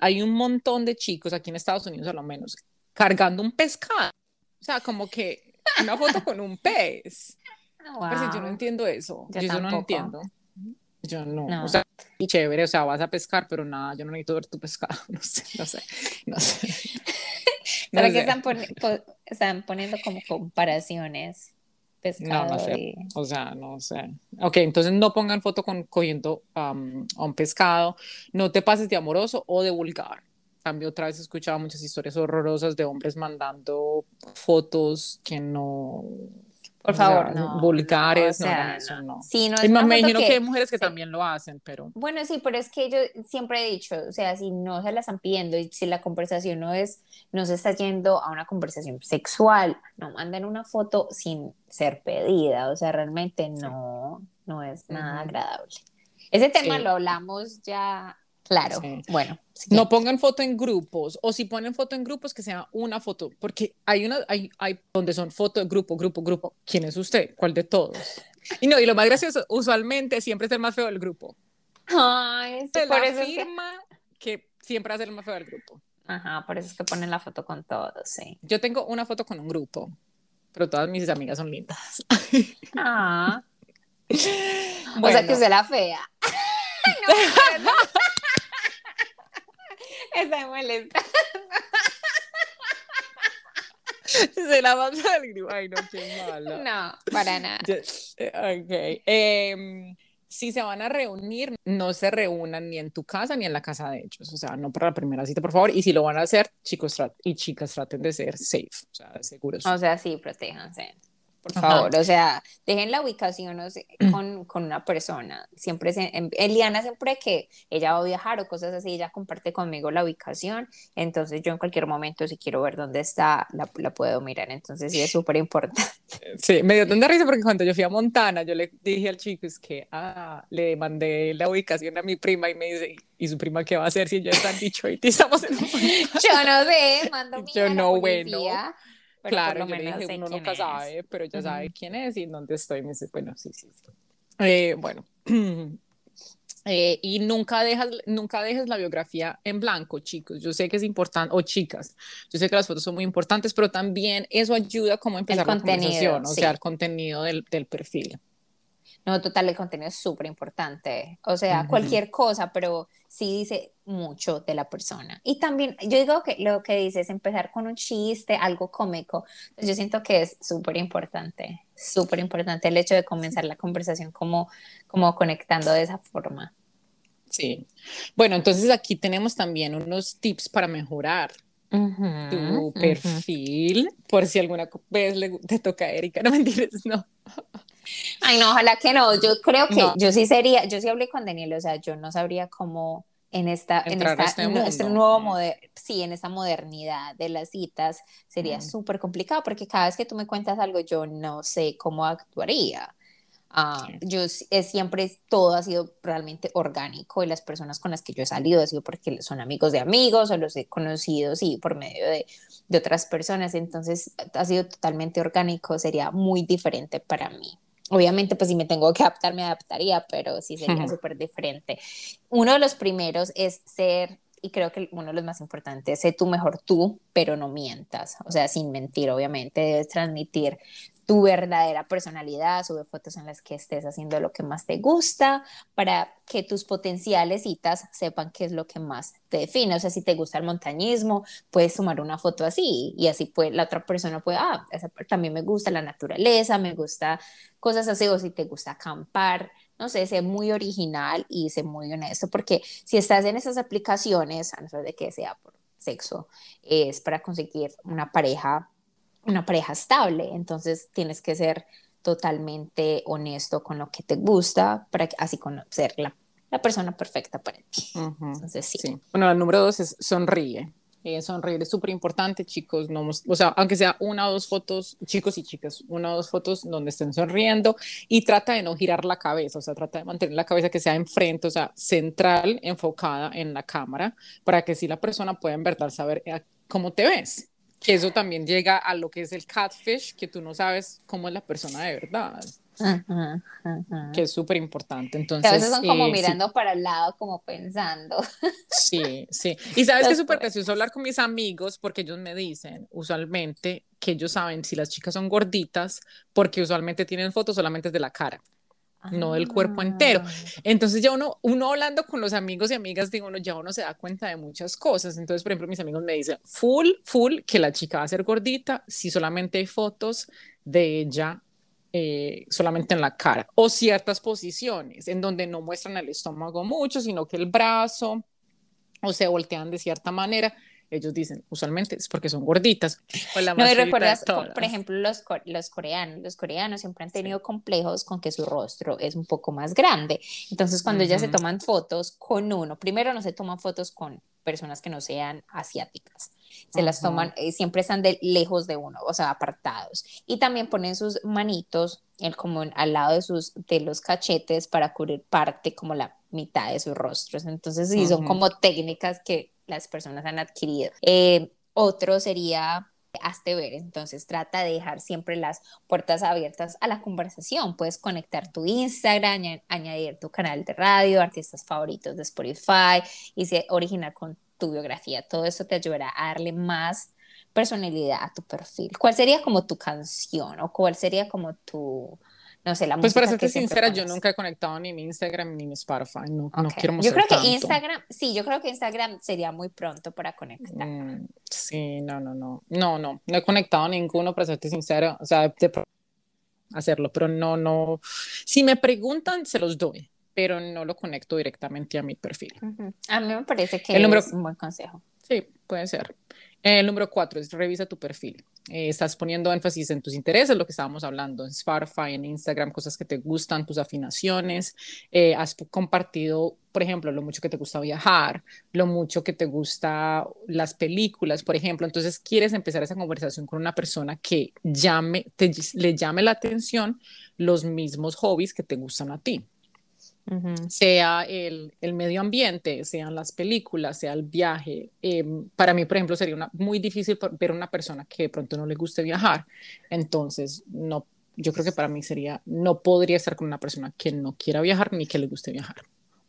hay un montón de chicos aquí en Estados Unidos, a lo menos, cargando un pescado. O sea, como que una foto con un pez yo no entiendo eso. Yo, no entiendo. Yo no. O sea, chévere, o sea, vas a pescar, pero nada, yo no necesito ver tu pescado. No sé, no sé, no sé. ¿Será que están, están, poniendo como comparaciones? Pescado no, no sé. O sea, no sé. Ok, entonces no pongan foto con cogiendo um, a un pescado. No te pases de amoroso o de vulgar. También otra vez he escuchado muchas historias horrorosas de hombres mandando fotos que no por favor, no. Vulgares, no, eso no. Sí, no es me imagino que, hay mujeres que también lo hacen, pero. Bueno, sí, pero es que yo siempre he dicho, o sea, si no se la están pidiendo y si la conversación no es, no se está yendo a una conversación sexual, no manden una foto sin ser pedida, o sea, realmente no, no es nada agradable. Ese tema lo hablamos ya Claro, bueno. No pongan foto en grupos, o si ponen foto en grupos, que sea una foto, porque hay una, hay, hay donde son foto grupo, grupo, grupo. ¿Quién es usted? ¿Cuál de todos? Y no, y lo más gracioso, usualmente siempre es el más feo del grupo. Ay, Se por eso afirma que... siempre hace el más feo del grupo. Ajá, por eso es que ponen la foto con todos, sí. Yo tengo una foto con un grupo pero todas mis amigas son lindas. Ah. O sea que soy la fea. no, Está molesta. Se la va a salir. Ay, no, qué malo. No, para nada. Ok. Em, si se van a reunir, no se reúnan ni en tu casa ni en la casa de ellos. O sea, no para la primera cita, por favor. Y si lo van a hacer, chicos y chicas traten de ser safe, o sea, seguros. O sea, sí, protéjanse por favor, o sea, dejen la ubicación con, con, una persona. Siempre, se, Eliana siempre que ella va a viajar o cosas así, ella comparte conmigo la ubicación, entonces yo en cualquier momento si quiero ver dónde está, la, la puedo mirar, entonces sí es súper importante. Sí, me dio tanta risa porque cuando yo fui a Montana, yo le dije al chico, es que, ah, le mandé la ubicación a mi prima y me dice, ¿y su prima qué va a hacer si ya está en Detroit y estamos en... yo no sé, mando mi Yo no, bueno claro, yo le dije, uno nunca sabe, pero ya sabe quién es y dónde estoy. Me dice, bueno, sí, sí, sí. Eh, bueno. Eh, y nunca dejas, nunca dejes la biografía en blanco, chicos. Yo sé que es importante, o chicas, yo sé que las fotos son muy importantes, pero también eso ayuda como a empezar la conversación, o sea, el contenido del, del perfil. No, total, el contenido es súper importante. O sea, cualquier cosa, pero sí dice mucho de la persona. Y también, yo digo que lo que dice es empezar con un chiste, algo cómico. Yo siento que es súper importante, súper importante el hecho de comenzar la conversación como, como conectando de esa forma. Sí. Bueno, entonces aquí tenemos también unos tips para mejorar tu perfil, por si alguna vez le, te toca a Erika, no mentiras, no. Ay, no, ojalá que no. Yo creo que yo sí sería, yo sí hablé con Daniel, o sea, yo no sabría cómo en esta, en esta este, este, nuevo moder, sí, en esta modernidad de las citas sería súper complicado porque cada vez que tú me cuentas algo yo no sé cómo actuaría. Ah, yo es, siempre todo ha sido realmente orgánico y las personas con las que yo he salido ha sido porque son amigos de amigos o los he conocido, sí, por medio de, de otras personas. Entonces ha sido totalmente orgánico, sería muy diferente para mí. Obviamente, pues si me tengo que adaptar, me adaptaría, pero sí sería súper diferente. Uno de los primeros es ser y creo que uno de los más importantes, sé tú mejor tú, pero no mientas, o sea, sin mentir, obviamente, debes transmitir tu verdadera personalidad, sube fotos en las que estés haciendo lo que más te gusta para que tus potenciales citas sepan qué es lo que más te define. O sea, si te gusta el montañismo, puedes tomar una foto así y así pues la otra persona puede, ah, también me gusta la naturaleza, me gusta cosas así, o si te gusta acampar, no sé, sé muy original y sé muy honesto, porque si estás en esas aplicaciones, a no ser de que sea por sexo, es para conseguir una pareja una pareja estable, entonces tienes que ser totalmente honesto con lo que te gusta para así conocer la, la persona perfecta para ti. Entonces, sí. Bueno, el número dos es sonríe. Eh, sonreír es súper importante, chicos. No, o sea, aunque sea una o dos fotos, chicos y chicas, una o dos fotos donde estén sonriendo y trata de no girar la cabeza, o sea, trata de mantener la cabeza que sea enfrente, o sea, central, enfocada en la cámara, para que si la persona pueda en verdad saber eh, cómo te ves que eso también llega a lo que es el catfish, que tú no sabes cómo es la persona de verdad. Que es súper importante. Entonces, a veces son como eh, mirando para el lado, como pensando. Sí, sí. Y sabes que es súper gracioso hablar con mis amigos porque ellos me dicen usualmente que ellos saben si las chicas son gorditas porque usualmente tienen fotos solamente de la cara no del cuerpo entero. Ah. Entonces ya uno, uno hablando con los amigos y amigas, digo, uno ya uno se da cuenta de muchas cosas. Entonces, por ejemplo, mis amigos me dicen, full, full, que la chica va a ser gordita si solamente hay fotos de ella eh, solamente en la cara o ciertas posiciones en donde no muestran el estómago mucho, sino que el brazo o se voltean de cierta manera ellos dicen, usualmente es porque son gorditas. no, y recuerdas, por ejemplo, los, los coreanos, los coreanos siempre han tenido complejos con que su rostro es un poco más grande. Entonces, cuando ellas se toman fotos con uno, primero no se toman fotos con personas que no sean asiáticas. Se las toman, eh, siempre están de lejos de uno, o sea, apartados. Y también ponen sus manitos el, como al lado de, sus, de los cachetes para cubrir parte, como la mitad de sus rostros. Entonces, sí, son como técnicas que las personas han adquirido. Eh, otro sería hazte ver, entonces trata de dejar siempre las puertas abiertas a la conversación, puedes conectar tu Instagram, añadir tu canal de radio, artistas favoritos de Spotify y originar con tu biografía, todo eso te ayudará a darle más personalidad a tu perfil? ¿Cuál sería como tu canción o cuál sería como tu, no sé, la pues para serte sincera, yo nunca he conectado ni mi Instagram ni mi Spotify. No, no Ok. quiero Yo mostrar creo que tanto. Instagram, sí, yo creo que Instagram sería muy pronto para conectar. Mm, sí, no, no, no. No, no. No he conectado ninguno, para serte sincera. O sea, de hacerlo, pero no, no. Si me preguntan, se los doy, pero no lo conecto directamente a mi perfil. Ujú. A mí me parece que El número- es un buen consejo. Sí, puede ser. El número cuatro es revisa tu perfil. Eh, estás poniendo énfasis en tus intereses, lo que estábamos hablando en Spotify, en Instagram, cosas que te gustan, tus afinaciones. Eh, has compartido, por ejemplo, lo mucho que te gusta viajar, lo mucho que te gusta las películas, por ejemplo. Entonces, quieres empezar esa conversación con una persona que llame, te, le llame la atención los mismos hobbies que te gustan a ti Sea el, el medio ambiente, sean las películas, sea el viaje. Eh, para mí, por ejemplo, sería una, muy difícil ver una persona que de pronto no le guste viajar. Entonces, no, yo creo que para mí sería, no podría estar con una persona que no quiera viajar ni que le guste viajar.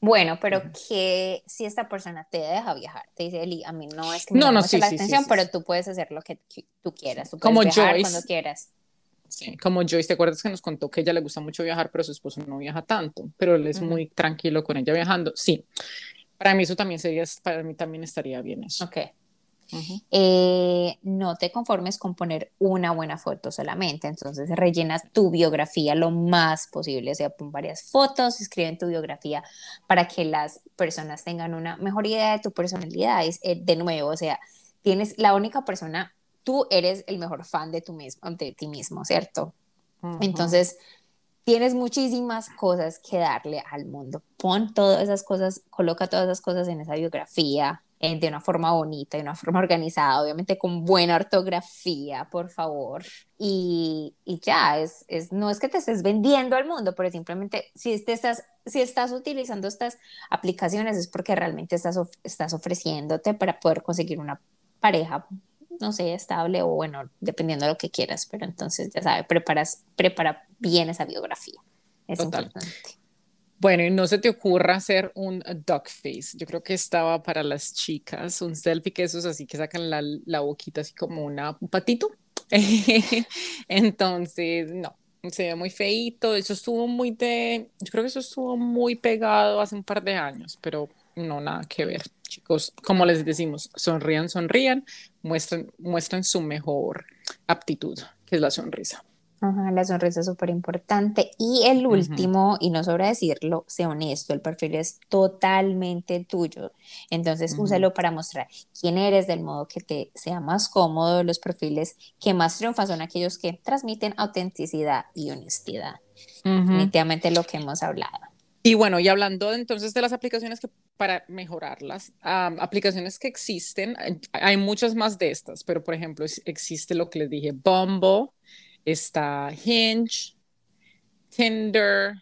Bueno, pero Ujú. que si esta persona te deja viajar, te dice, Eli, a mí no es que me No, no, sí, la sí, atención, sí, pero tú puedes hacer lo que tú quieras, tú puedes Como viajar Joyce. cuando quieras. Sí, como Joyce, ¿te acuerdas que nos contó que ella le gusta mucho viajar, pero su esposo no viaja tanto, pero él es Ujú. muy tranquilo con ella viajando? Sí, para mí eso también sería, para mí también estaría bien eso. Ok. Ujú. Eh, no te conformes con poner una buena foto solamente, entonces rellena tu biografía lo más posible, o sea, pon varias fotos, escribe en tu biografía para que las personas tengan una mejor idea de tu personalidad. Es, eh, de nuevo, o sea, tienes la única persona, tú eres el mejor fan de, tu mismo, de ti mismo, ¿cierto? Entonces, tienes muchísimas cosas que darle al mundo. Pon todas esas cosas, coloca todas esas cosas en esa biografía eh, de una forma bonita, de una forma organizada, obviamente con buena ortografía, por favor. Y, y ya, es, es, no es que te estés vendiendo al mundo, pero simplemente si, te estás, si estás utilizando estas aplicaciones es porque realmente estás, of- estás ofreciéndote para poder conseguir una pareja no sé, estable o bueno, dependiendo de lo que quieras, pero entonces ya sabes, preparas, prepara bien esa biografía. Es Total. importante. Bueno, y no se te ocurra hacer un duck face. Yo creo que estaba para las chicas, un selfie que esos así que sacan la, la boquita así como una, un patito. Entonces, no, se ve muy feíto. Eso estuvo muy de, yo creo que eso estuvo muy pegado hace un par de años, pero no, nada que ver. Chicos, como les decimos, sonrían, sonrían, muestran, muestran su mejor aptitud, que es la sonrisa. Ajá, la sonrisa es súper importante. Y el último, y no sobra decirlo, sé honesto, el perfil es totalmente tuyo. Entonces, Ujú. úsalo para mostrar quién eres del modo que te sea más cómodo. Los perfiles que más triunfan son aquellos que transmiten autenticidad y honestidad. Ujú. Definitivamente lo que hemos hablado. Y bueno, y hablando entonces de las aplicaciones que para mejorarlas, aplicaciones que existen, hay- muchas más de estas, pero por ejemplo existe lo que les dije, Bumble, está Hinge, Tinder,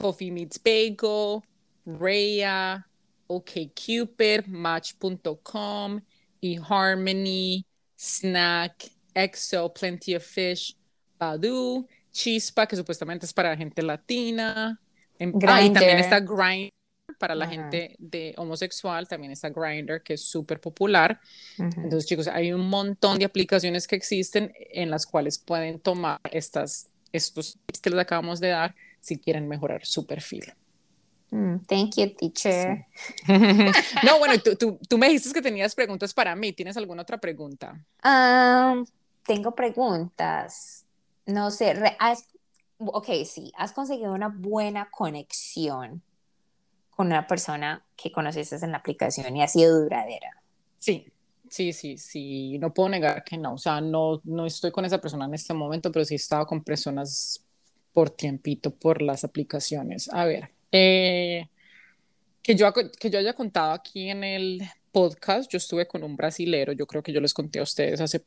Coffee Meets Bagel, Raya, OkCupid, Match.com, eHarmony, Snack, Exo, Plenty of Fish, Badoo, Chispa, que supuestamente es para gente latina. Em- Ah, y también está Grindr para la gente de homosexual, también está Grindr, que es súper popular. Entonces, chicos, hay un montón de aplicaciones que existen en las cuales pueden tomar estas, estos tips que les acabamos de dar si quieren mejorar su perfil. Mm, thank you, teacher. No, bueno, tú, tú, tú me dijiste que tenías preguntas para mí. ¿Tienes alguna otra pregunta? Ah, tengo preguntas. No sé, has- ok, sí, has conseguido una buena conexión con una persona que conociste en la aplicación y ha sido duradera. Sí, sí, sí, sí. No puedo negar que no. O sea, no, no estoy con esa persona en este momento, pero sí he estado con personas por tiempito por las aplicaciones. A ver, eh, que yo, que yo haya contado aquí en el podcast, yo estuve con un brasilero, yo creo que yo les conté a ustedes hace,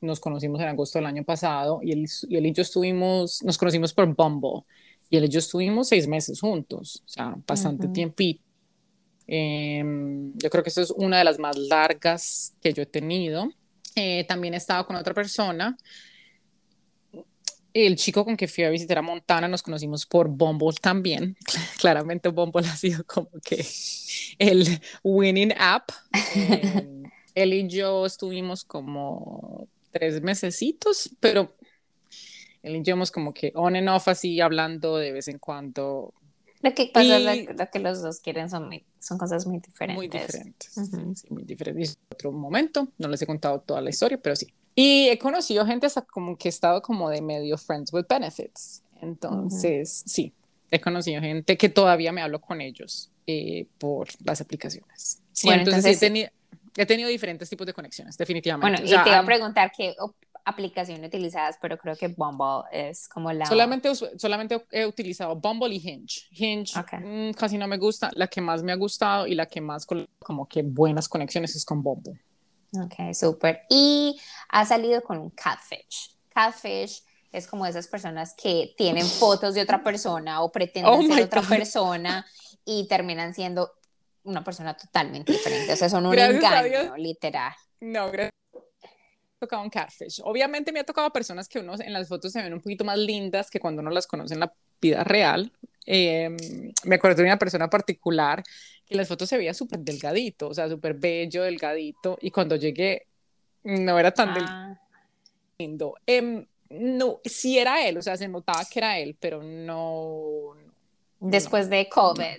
nos conocimos en agosto del año pasado y él, y él y yo estuvimos, nos conocimos por Bumble y él y yo estuvimos seis meses juntos, o sea, bastante Ujú. tiempito. Em, yo creo que esta es una de las más largas que yo he tenido. Eh, también he estado con otra persona. El chico con que fui a visitar a Montana nos conocimos por Bumble también. Claramente Bumble ha sido como que el winning app. Eh, él y yo estuvimos como tres mesecitos, pero él y yo hemos como que on and off así hablando de vez en cuando. Lo que pasa es lo, que los dos quieren son, son cosas muy diferentes. Muy diferentes, sí, muy diferentes. Otro momento, no les he contado toda la historia, pero sí. Y he conocido gente hasta como que he estado como de medio friends with benefits. Entonces, sí, he conocido gente que todavía me hablo con ellos eh, por las aplicaciones. Sí, entonces, he, tenido, he, tenido, diferentes tipos de conexiones, definitivamente. Bueno, y te iba a preguntar qué aplicación utilizas, pero creo que Bumble es como la... Solamente, solamente he utilizado Bumble y Hinge. Hinge mm, casi no me gusta, la que más me ha gustado y la que más como que buenas conexiones es con Bumble. Ok, súper. Y ha salido con un catfish. Catfish es como esas personas que tienen fotos de otra persona o pretenden oh ser otra persona y terminan siendo una persona totalmente diferente. O sea, son un engaño, literal. No, gracias. Tocado un catfish. Obviamente me ha tocado personas que uno en las fotos se ven un poquito más lindas que cuando uno las conoce en la vida real. Em, me acuerdo de una persona particular que en las fotos se veía súper delgadito, o sea, súper bello, delgadito, y cuando llegué no era tan ah. lindo. Eh, no, sí era él, o sea, se notaba que era él, pero no. Después de COVID,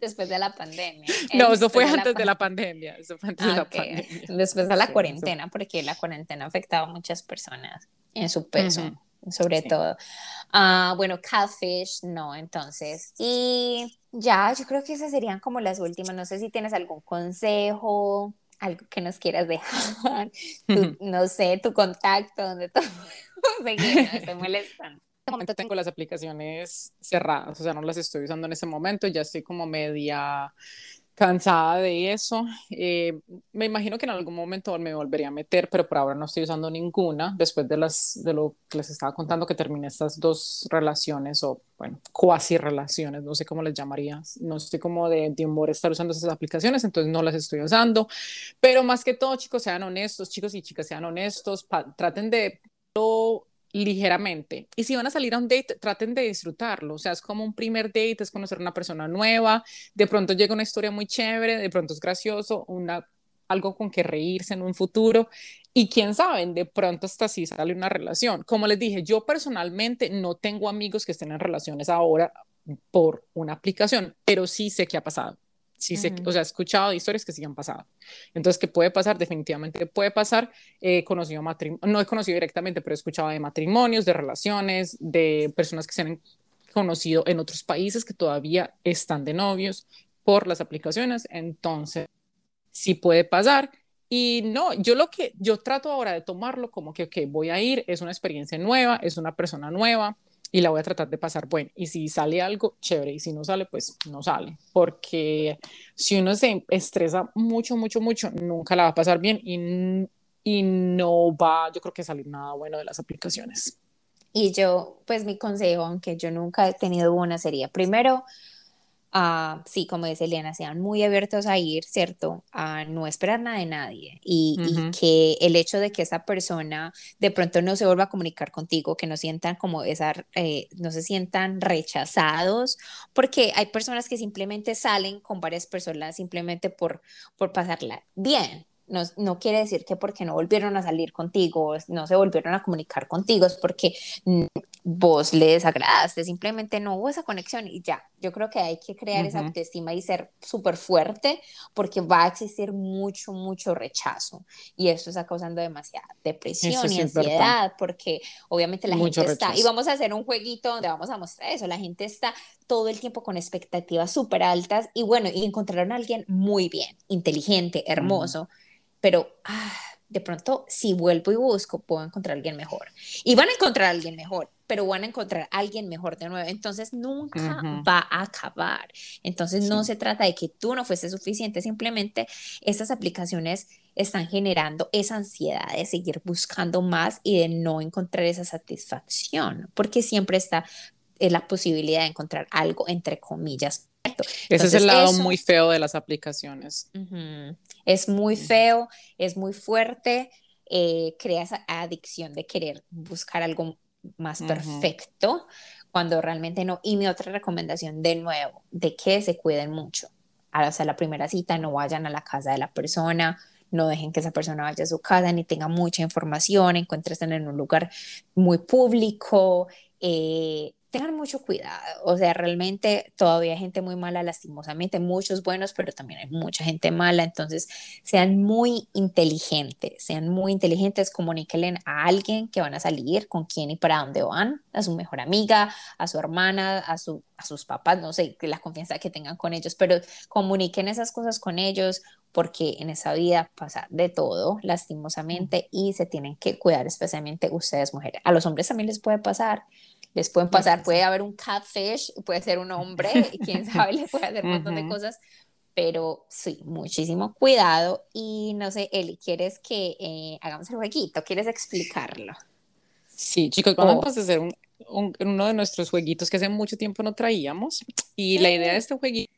después de la pandemia. No, eso fue antes de la pandemia. Eso fue antes de la pandemia. Después de la cuarentena, porque la cuarentena afectaba a muchas personas en su peso, sobre todo. Ah, bueno, catfish, no, entonces. Y ya, yo creo que esas serían como las últimas. No sé si tienes algún consejo algo que nos quieras dejar, no sé, tu contacto, donde todo seguir, no se molestan. Este momento tengo las aplicaciones cerradas, o sea, no las estoy usando en ese momento, ya estoy como media cansada de eso. Eh, me imagino que en algún momento me volvería a meter, pero por ahora no estoy usando ninguna. Después de, las, de lo que les estaba contando, que terminé estas dos relaciones, o bueno, cuasi relaciones, no sé cómo les llamaría. No estoy como de, de humor estar usando esas aplicaciones, entonces no las estoy usando. Pero más que todo, chicos, sean honestos, chicos y chicas, sean honestos, traten de ligeramente. Y si van a salir a un date, traten de disfrutarlo. O sea, es como un primer date, es conocer a una persona nueva, de pronto llega una historia muy chévere, de pronto es gracioso, una, algo con que reírse en un futuro. Y quién sabe, de pronto hasta así sale una relación. Como les dije, yo personalmente no tengo amigos que estén en relaciones ahora por una aplicación, pero sí sé qué ha pasado. Sí, sé, o sea, he escuchado historias que sí han pasado. Entonces, ¿qué puede pasar? Definitivamente puede pasar. He conocido no he conocido directamente, pero he escuchado de matrimonios, de relaciones, de personas que se han conocido en otros países que todavía están de novios por las aplicaciones. Entonces, sí puede pasar. Y no, yo lo que yo trato ahora de tomarlo como que, ok, voy a ir, es una experiencia nueva, es una persona nueva, y la voy a tratar de pasar bueno. Y si sale algo, chévere. Y si no sale, pues no sale. Porque si uno se estresa mucho, mucho, mucho, nunca la va a pasar bien y, y no va, yo creo que salir nada bueno de las aplicaciones. Y yo, pues mi consejo, aunque yo nunca he tenido una, sería primero a, sí, como dice Eliana, sean muy abiertos a ir, ¿cierto? A no esperar nada de nadie. Y, que el hecho de que esa persona de pronto no se vuelva a comunicar contigo, que no sientan como esa, eh, no se sientan rechazados, porque hay personas que simplemente salen con varias personas simplemente por, por pasarla bien, no, no, quiere decir que porque no volvieron a salir contigo, no se volvieron a comunicar contigo, es porque vos le desagradaste, simplemente no hubo esa conexión y ya. Yo creo que hay que crear esa autoestima y ser súper fuerte porque va a existir mucho, mucho rechazo y eso está causando demasiada depresión y ansiedad porque obviamente la gente está, y vamos a hacer un jueguito donde vamos a mostrar eso, la gente está todo el tiempo con expectativas súper altas y bueno, y encontraron a alguien muy bien, inteligente, hermoso pero ah, de pronto si vuelvo y busco, puedo encontrar a alguien mejor. Y van a encontrar a alguien mejor, pero van a encontrar a alguien mejor de nuevo. Entonces nunca va a acabar. Entonces no se trata de que tú no fuese suficiente, simplemente estas aplicaciones están generando esa ansiedad de seguir buscando más y de no encontrar esa satisfacción, porque siempre está eh, la posibilidad de encontrar algo entre comillas ese es el lado muy feo de las aplicaciones. Es muy feo, es muy fuerte, eh, crea esa adicción de querer buscar algo más perfecto cuando realmente no. Y mi otra recomendación de nuevo, de que se cuiden mucho. O sea, la primera cita, no vayan a la casa de la persona, no dejen que esa persona vaya a su casa ni tenga mucha información, encuéntrense en un lugar muy público, eh, tengan mucho cuidado, o sea, realmente todavía hay gente muy mala, lastimosamente, muchos buenos, pero también hay mucha gente mala, entonces sean muy inteligentes, sean muy inteligentes, comuníquenle a alguien que van a salir, con quién y para dónde van, a su mejor amiga, a su hermana, a, su, a sus papás, no sé, la confianza que tengan con ellos, pero comuniquen esas cosas con ellos, porque en esa vida pasa de todo, lastimosamente, y se tienen que cuidar, especialmente ustedes mujeres. A los hombres también les puede pasar, les pueden pasar, puede haber un catfish, puede ser un hombre, quién sabe, le puede hacer un montón de cosas, pero sí, muchísimo cuidado. Y no sé, Eli, ¿quieres que eh, hagamos el jueguito? ¿Quieres explicarlo? Sí, chicos, vamos a hacer un, uno de nuestros jueguitos que hace mucho tiempo no traíamos. Y la idea de este jueguito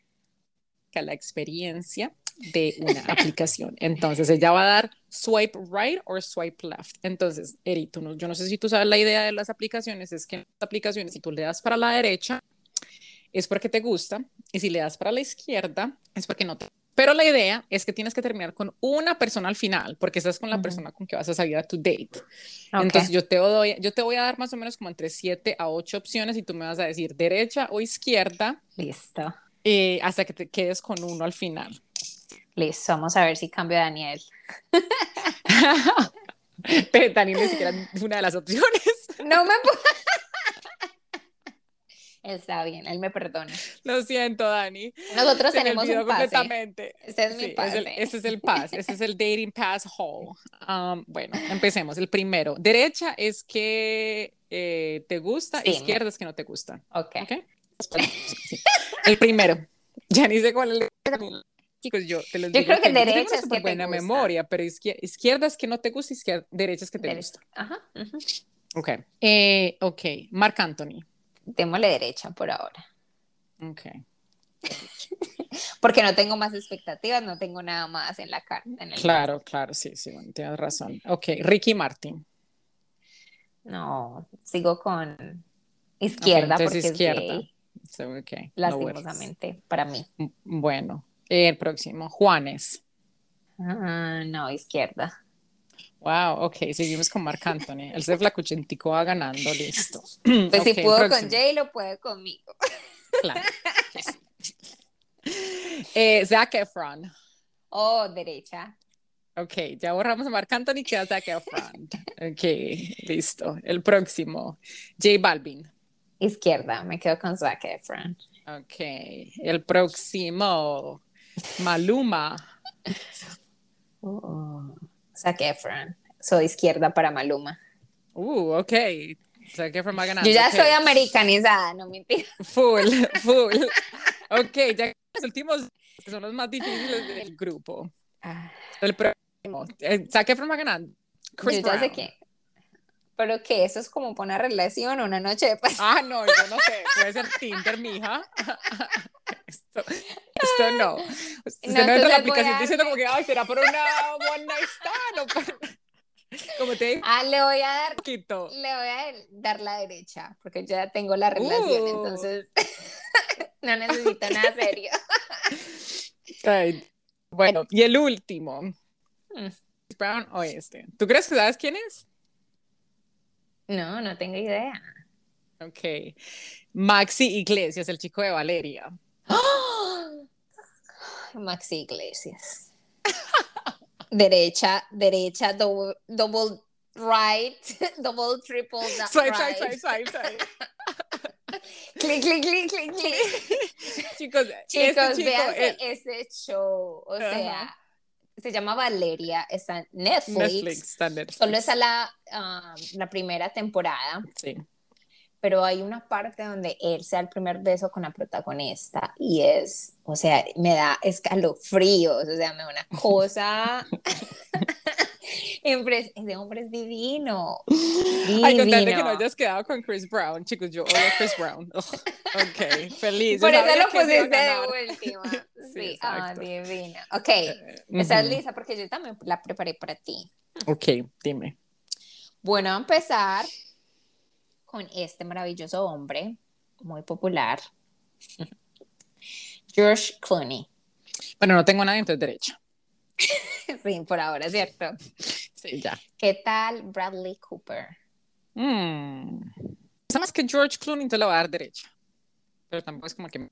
es la experiencia de una aplicación. Entonces ella va a dar swipe right o swipe left. Entonces, Eri, tú no, yo no sé si tú sabes la idea de las aplicaciones, es que en las aplicaciones, si tú le das para la derecha, es porque te gusta, y si le das para la izquierda, es porque no te pero la idea es que tienes que terminar con una persona al final, porque estás con la persona con que vas a salir a tu date. Entonces yo te, doy, yo te voy a dar más o menos como entre 7 a 8 opciones y tú me vas a decir derecha o izquierda. Listo. Eh, hasta que te quedes con uno al final. Listo, vamos a ver si cambio a Daniel. Pero Daniel ni siquiera es una de las opciones. No me puedo. Está bien, él me perdona. Lo siento, Dani. Nosotros tenemos un pase. completamente. Este es mi pase. ese es el pass, ese es el dating pass hall. Um, bueno, empecemos. El primero. Derecha es que eh, te gusta, izquierda es que no te gusta. Ok. okay? El primero. Ya ni sé cuál es el chicos, yo te los yo creo que derecha es que buena memoria, pero izquierda, es que no te gusta, izquierda, derecha es que te gusta. Ajá. Ok. Eh, ok. Marc Anthony. Démosle derecha por ahora. Ok. Porque no tengo más expectativas, no tengo nada más en la carta. claro, claro, sí, sí, bueno, tienes razón. Ok, Ricky Martin. No, sigo con izquierda porque izquierda. Es okay. Lastimosamente, para mí. Bueno, el próximo, Juanes. Ah, no, izquierda. Wow, ok, seguimos con Marc Anthony. El se flacuchentico va ganando, listo. Pues si pudo con Jay, lo puede conmigo. Claro. eh, Zac Efron. Oh, derecha. Ok, ya borramos a Marc Anthony, queda Zac Efron. Ok, listo. El próximo, J Balvin. Izquierda, me quedo con Zac Efron. Ok, el próximo, Maluma. Oh, Zac Efron. Soy izquierda para Maluma. Uh, ok. Zac Efron va ganando. Yo ya soy americanizada, no mentira. Full, full. ok, ya los últimos son los más difíciles del grupo. Ah. El próximo. Eh, Zac Efron va ganando. Chris Yo ya sé quién. Pero que eso es como para una relación una noche de paz. Ah, no, yo no sé. Puede ser Tinder, mija. Esto, esto no. Usted no, no entra la aplicación diciendo como que, ay, será por una one night stand o para... Como te digo. Ah, le voy a dar. Poquito. Le voy a dar la derecha, porque yo ya tengo la relación, uh. entonces no necesito nada serio. Bueno, y el último. Mm. Brown o este. ¿Tú crees que sabes quién es? No, no tengo idea. Ok. Maxi Iglesias, el chico de Valeria. Maxi Iglesias. derecha, derecha, double, double right, double triple swipe, right. Swipe, swipe, swipe, clic, clic, clic, clic, clic. Chicos, chicos, este vean ese show. O sea, se llama Valeria, está en Netflix. Netflix, está Netflix. Solo es la, ah, la primera temporada. Sí. Pero hay una parte donde él se da el primer beso con la protagonista y es, o sea, me da escalofríos, o sea, me da una cosa. Ese hombre es divino. divino. Ay, contarte que no hayas quedado con Chris Brown, chicos. Yo odio a Chris Brown. ok, feliz. Por eso lo pusiste de última. Sí, ah, divino. Ok, uh estás lista porque yo también la preparé para ti. Ok, dime. Bueno, a empezar con este maravilloso hombre, muy popular, George Clooney. Bueno, no tengo nadie, entonces derecha. sí, por ahora, ¿cierto? Sí, ya. ¿Qué tal Bradley Cooper? Mm. más que George Clooney, te lo va a dar derecha. Pero tampoco es como que.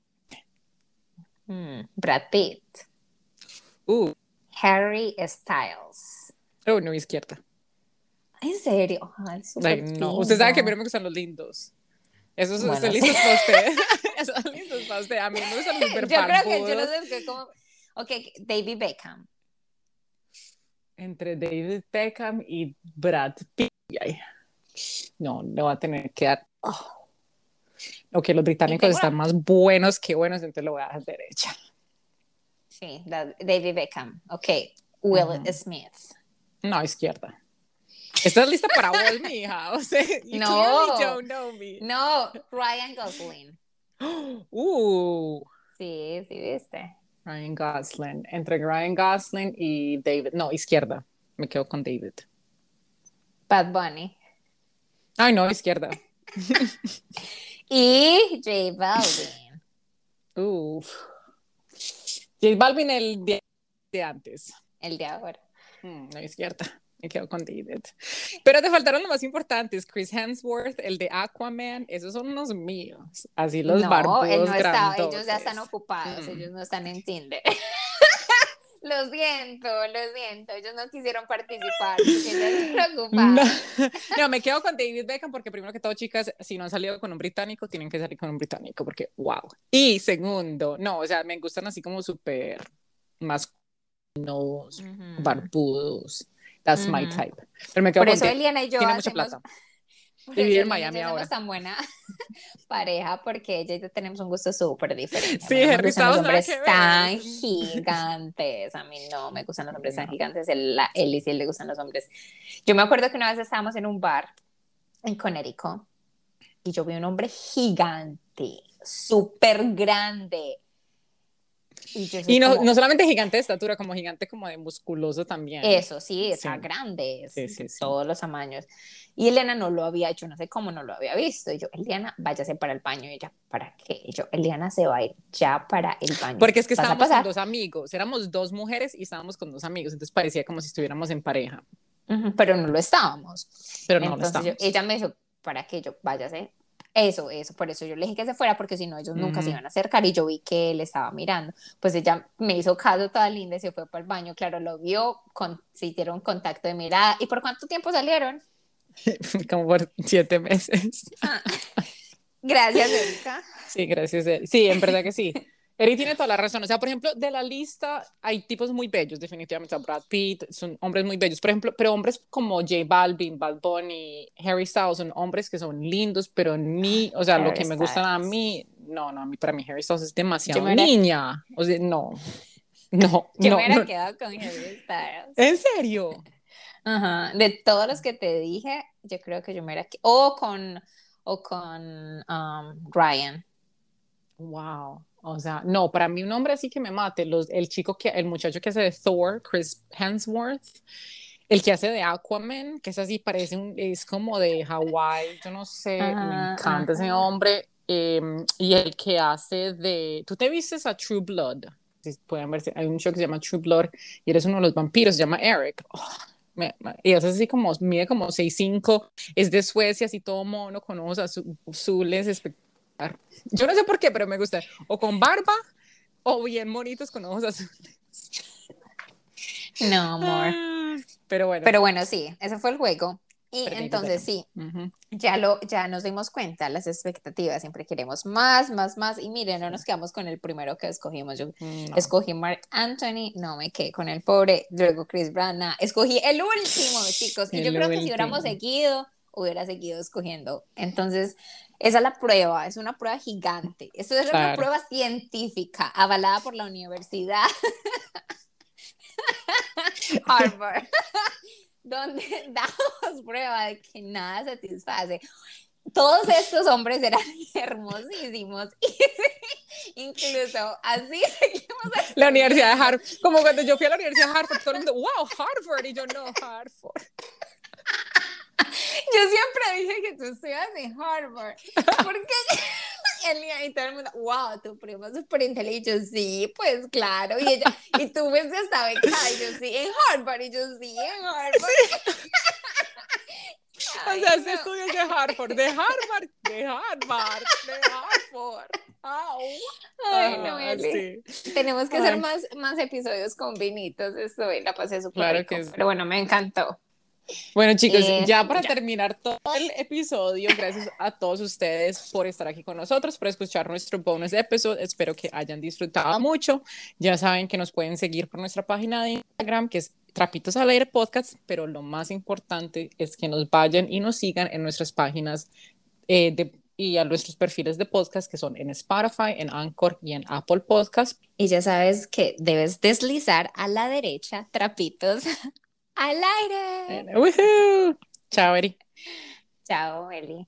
Mm, Brad Pitt. Uh. Harry Styles. Oh, no, izquierda. ¿En serio? Ay, Like, no, usted sabe que a mí no me gustan los lindos. Esos Bueno, son sí. listos para usted. Esos son listos para usted. A mí me gustan los Yo super creo que yo barbudos. sé, como... Ok, David Beckham. Entre David Beckham y Brad Pitt. No, le va a tener que dar. Oh. Ok, los británicos están más buenos que buenos, entonces lo voy a dar derecha. Sí, da- David Beckham. Ok, Will. Smith. No, izquierda. ¿Estás lista para vos, mi hija? O sea, you No. clearly don't know me. No, Ryan Gosling. Uh, Sí, sí, viste. Ryan Gosling. Entre Ryan Gosling y David. No, izquierda. Me quedo con David. Bad Bunny. Ay, no, izquierda. Y J Balvin. Uf. J Balvin el de, de antes. El de ahora. Mm, no, izquierda. Me quedo con David. Pero te faltaron los más importantes. Chris Hemsworth, el de Aquaman. Esos son unos míos. Así los no, barbudos él no grandotes. ellos ya están ocupados, Mm. ellos no están en Tinder. lo siento, lo siento, ellos no quisieron participar. No. no, me quedo con David Beckham porque primero que todo, chicas, si no han salido con un británico, tienen que salir con un británico porque, wow. Y segundo, no, o sea, me gustan así como súper masculinos, Ujú. barbudos. That's my Ujú. type. Pero me quedo Por eso. Eliana y yo Tiene mucha plata. eso en Miami ahora. somos tan buena pareja porque ella y yo tenemos un gusto súper diferente. A Sí, me gustan los hombres tan gigantes. A mí no me gustan los hombres tan No. gigantes. Él, la, él y sí le gustan los hombres. Yo me acuerdo que una vez estábamos en un bar en Connecticut y yo vi un hombre gigante, súper grande. Y, yo Y no, como, no solamente gigante de estatura, como gigante como de musculoso también. Eso, sí, está Sí. grande, Sí, sí, todos los tamaños. Y Eliana no lo había hecho, no sé cómo no lo había visto. Y yo, Eliana, váyase para el baño. Y ella, ¿para qué? Y yo, Eliana se va a ir ya para el baño. Porque es que ¿Vas a estábamos con dos amigos, éramos dos mujeres y estábamos con dos amigos, entonces parecía como si estuviéramos en pareja, Ujú, Pero no lo estábamos. pero no lo Entonces yo- estábamos. ella me dijo, ¿para qué? Yo, váyase. Eso, eso, por eso yo le dije que se fuera, porque si no, ellos nunca se iban a acercar y yo vi que él estaba mirando. Pues ella me hizo caso toda linda y se fue para el baño. Claro, lo vio, con, se hicieron contacto de mirada. ¿Y por cuánto tiempo salieron? como por siete meses. Gracias, Erika. Sí, gracias. Sí, en verdad que sí. Eri tiene toda la razón. O sea, por ejemplo, de la lista hay tipos muy bellos, definitivamente. Brad Pitt, son hombres muy bellos. Por ejemplo, pero hombres como J Balvin, Bad Bunny, Harry Styles, son hombres que son lindos, pero ni, o sea, lo que me gustan a mí, no, no, a mí, para mí Harry Styles es demasiado niña. O sea, no, no, Yo no, me hubiera no. quedado con Harry Styles. ¿En serio? Ajá. De todos los que te dije, yo creo que yo me hubiera quedado. O con, o con um, Ryan. Wow. O sea, no, para mí un hombre así que me mate, los, el chico que, el muchacho que hace de Thor, Chris Hemsworth, el que hace de Aquaman, que es así, parece un, es como de Hawái, yo no sé, me Ajá, encanta ese hombre, eh, y el que hace de, ¿tú te vistes a True Blood? Si pueden ver, hay un show que se llama True Blood, y eres uno de los vampiros, se llama Eric. Oh, me- me- y es así como, mide como 6'5", es de Suecia, así todo mono, con ojos azu- azules, Yo no sé por qué, pero me gusta. O con barba o bien bonitos con ojos azules. No, amor. Ah, Pero bueno. Pero bueno, sí, ese fue el juego. Y entonces sí, Ujú. ya lo, ya nos dimos cuenta, las expectativas, siempre queremos más, más, más. Y miren, no nos quedamos con el primero que escogimos. Yo No. escogí Mark Anthony, no me quedé con el pobre, luego Chris Brana, escogí el último, chicos. Y yo creo que si hubiéramos último. seguido, hubiera seguido escogiendo. Entonces, esa es la prueba, es una prueba gigante. Esto es una prueba científica, avalada por la Universidad Harvard, donde damos prueba de que nada satisface. Todos estos hombres eran hermosísimos y incluso así seguimos La Universidad de. Harvard. Como cuando yo fui a la Universidad de Harvard, todo el mundo, wow, Harvard. Y yo, no, Harvard. Yo siempre dije que tú estudias en Harvard. ¿Por qué? y todo el mundo, wow, tu primo es súper inteligente. Y yo, sí, pues claro. Y ella, y tú ves que estaba en y yo, sí, en Harvard. Y yo, sí, en Harvard. o sea, no. estudios de Harvard, de Harvard, de Harvard, de Harvard. Ay, no, ah, sí. Tenemos que hacer más, más episodios con vinitos. Estoy, la pasé súper claro rico, Pero bueno, me encantó. Bueno, chicos, eh, ya para terminar todo el episodio, gracias a todos ustedes por estar aquí con nosotros, por escuchar nuestro bonus episode. Espero que hayan disfrutado mucho. Ya saben que nos pueden seguir por nuestra página de Instagram, que es Trapitos al Aire Podcast, pero lo más importante es que nos vayan y nos sigan en nuestras páginas eh, de, y a nuestros perfiles de podcast que son en Spotify, en Anchor y en Apple Podcast. Y ya sabes que debes deslizar a la derecha, Trapitos al aire. Chao, Eri. Chao, Eli.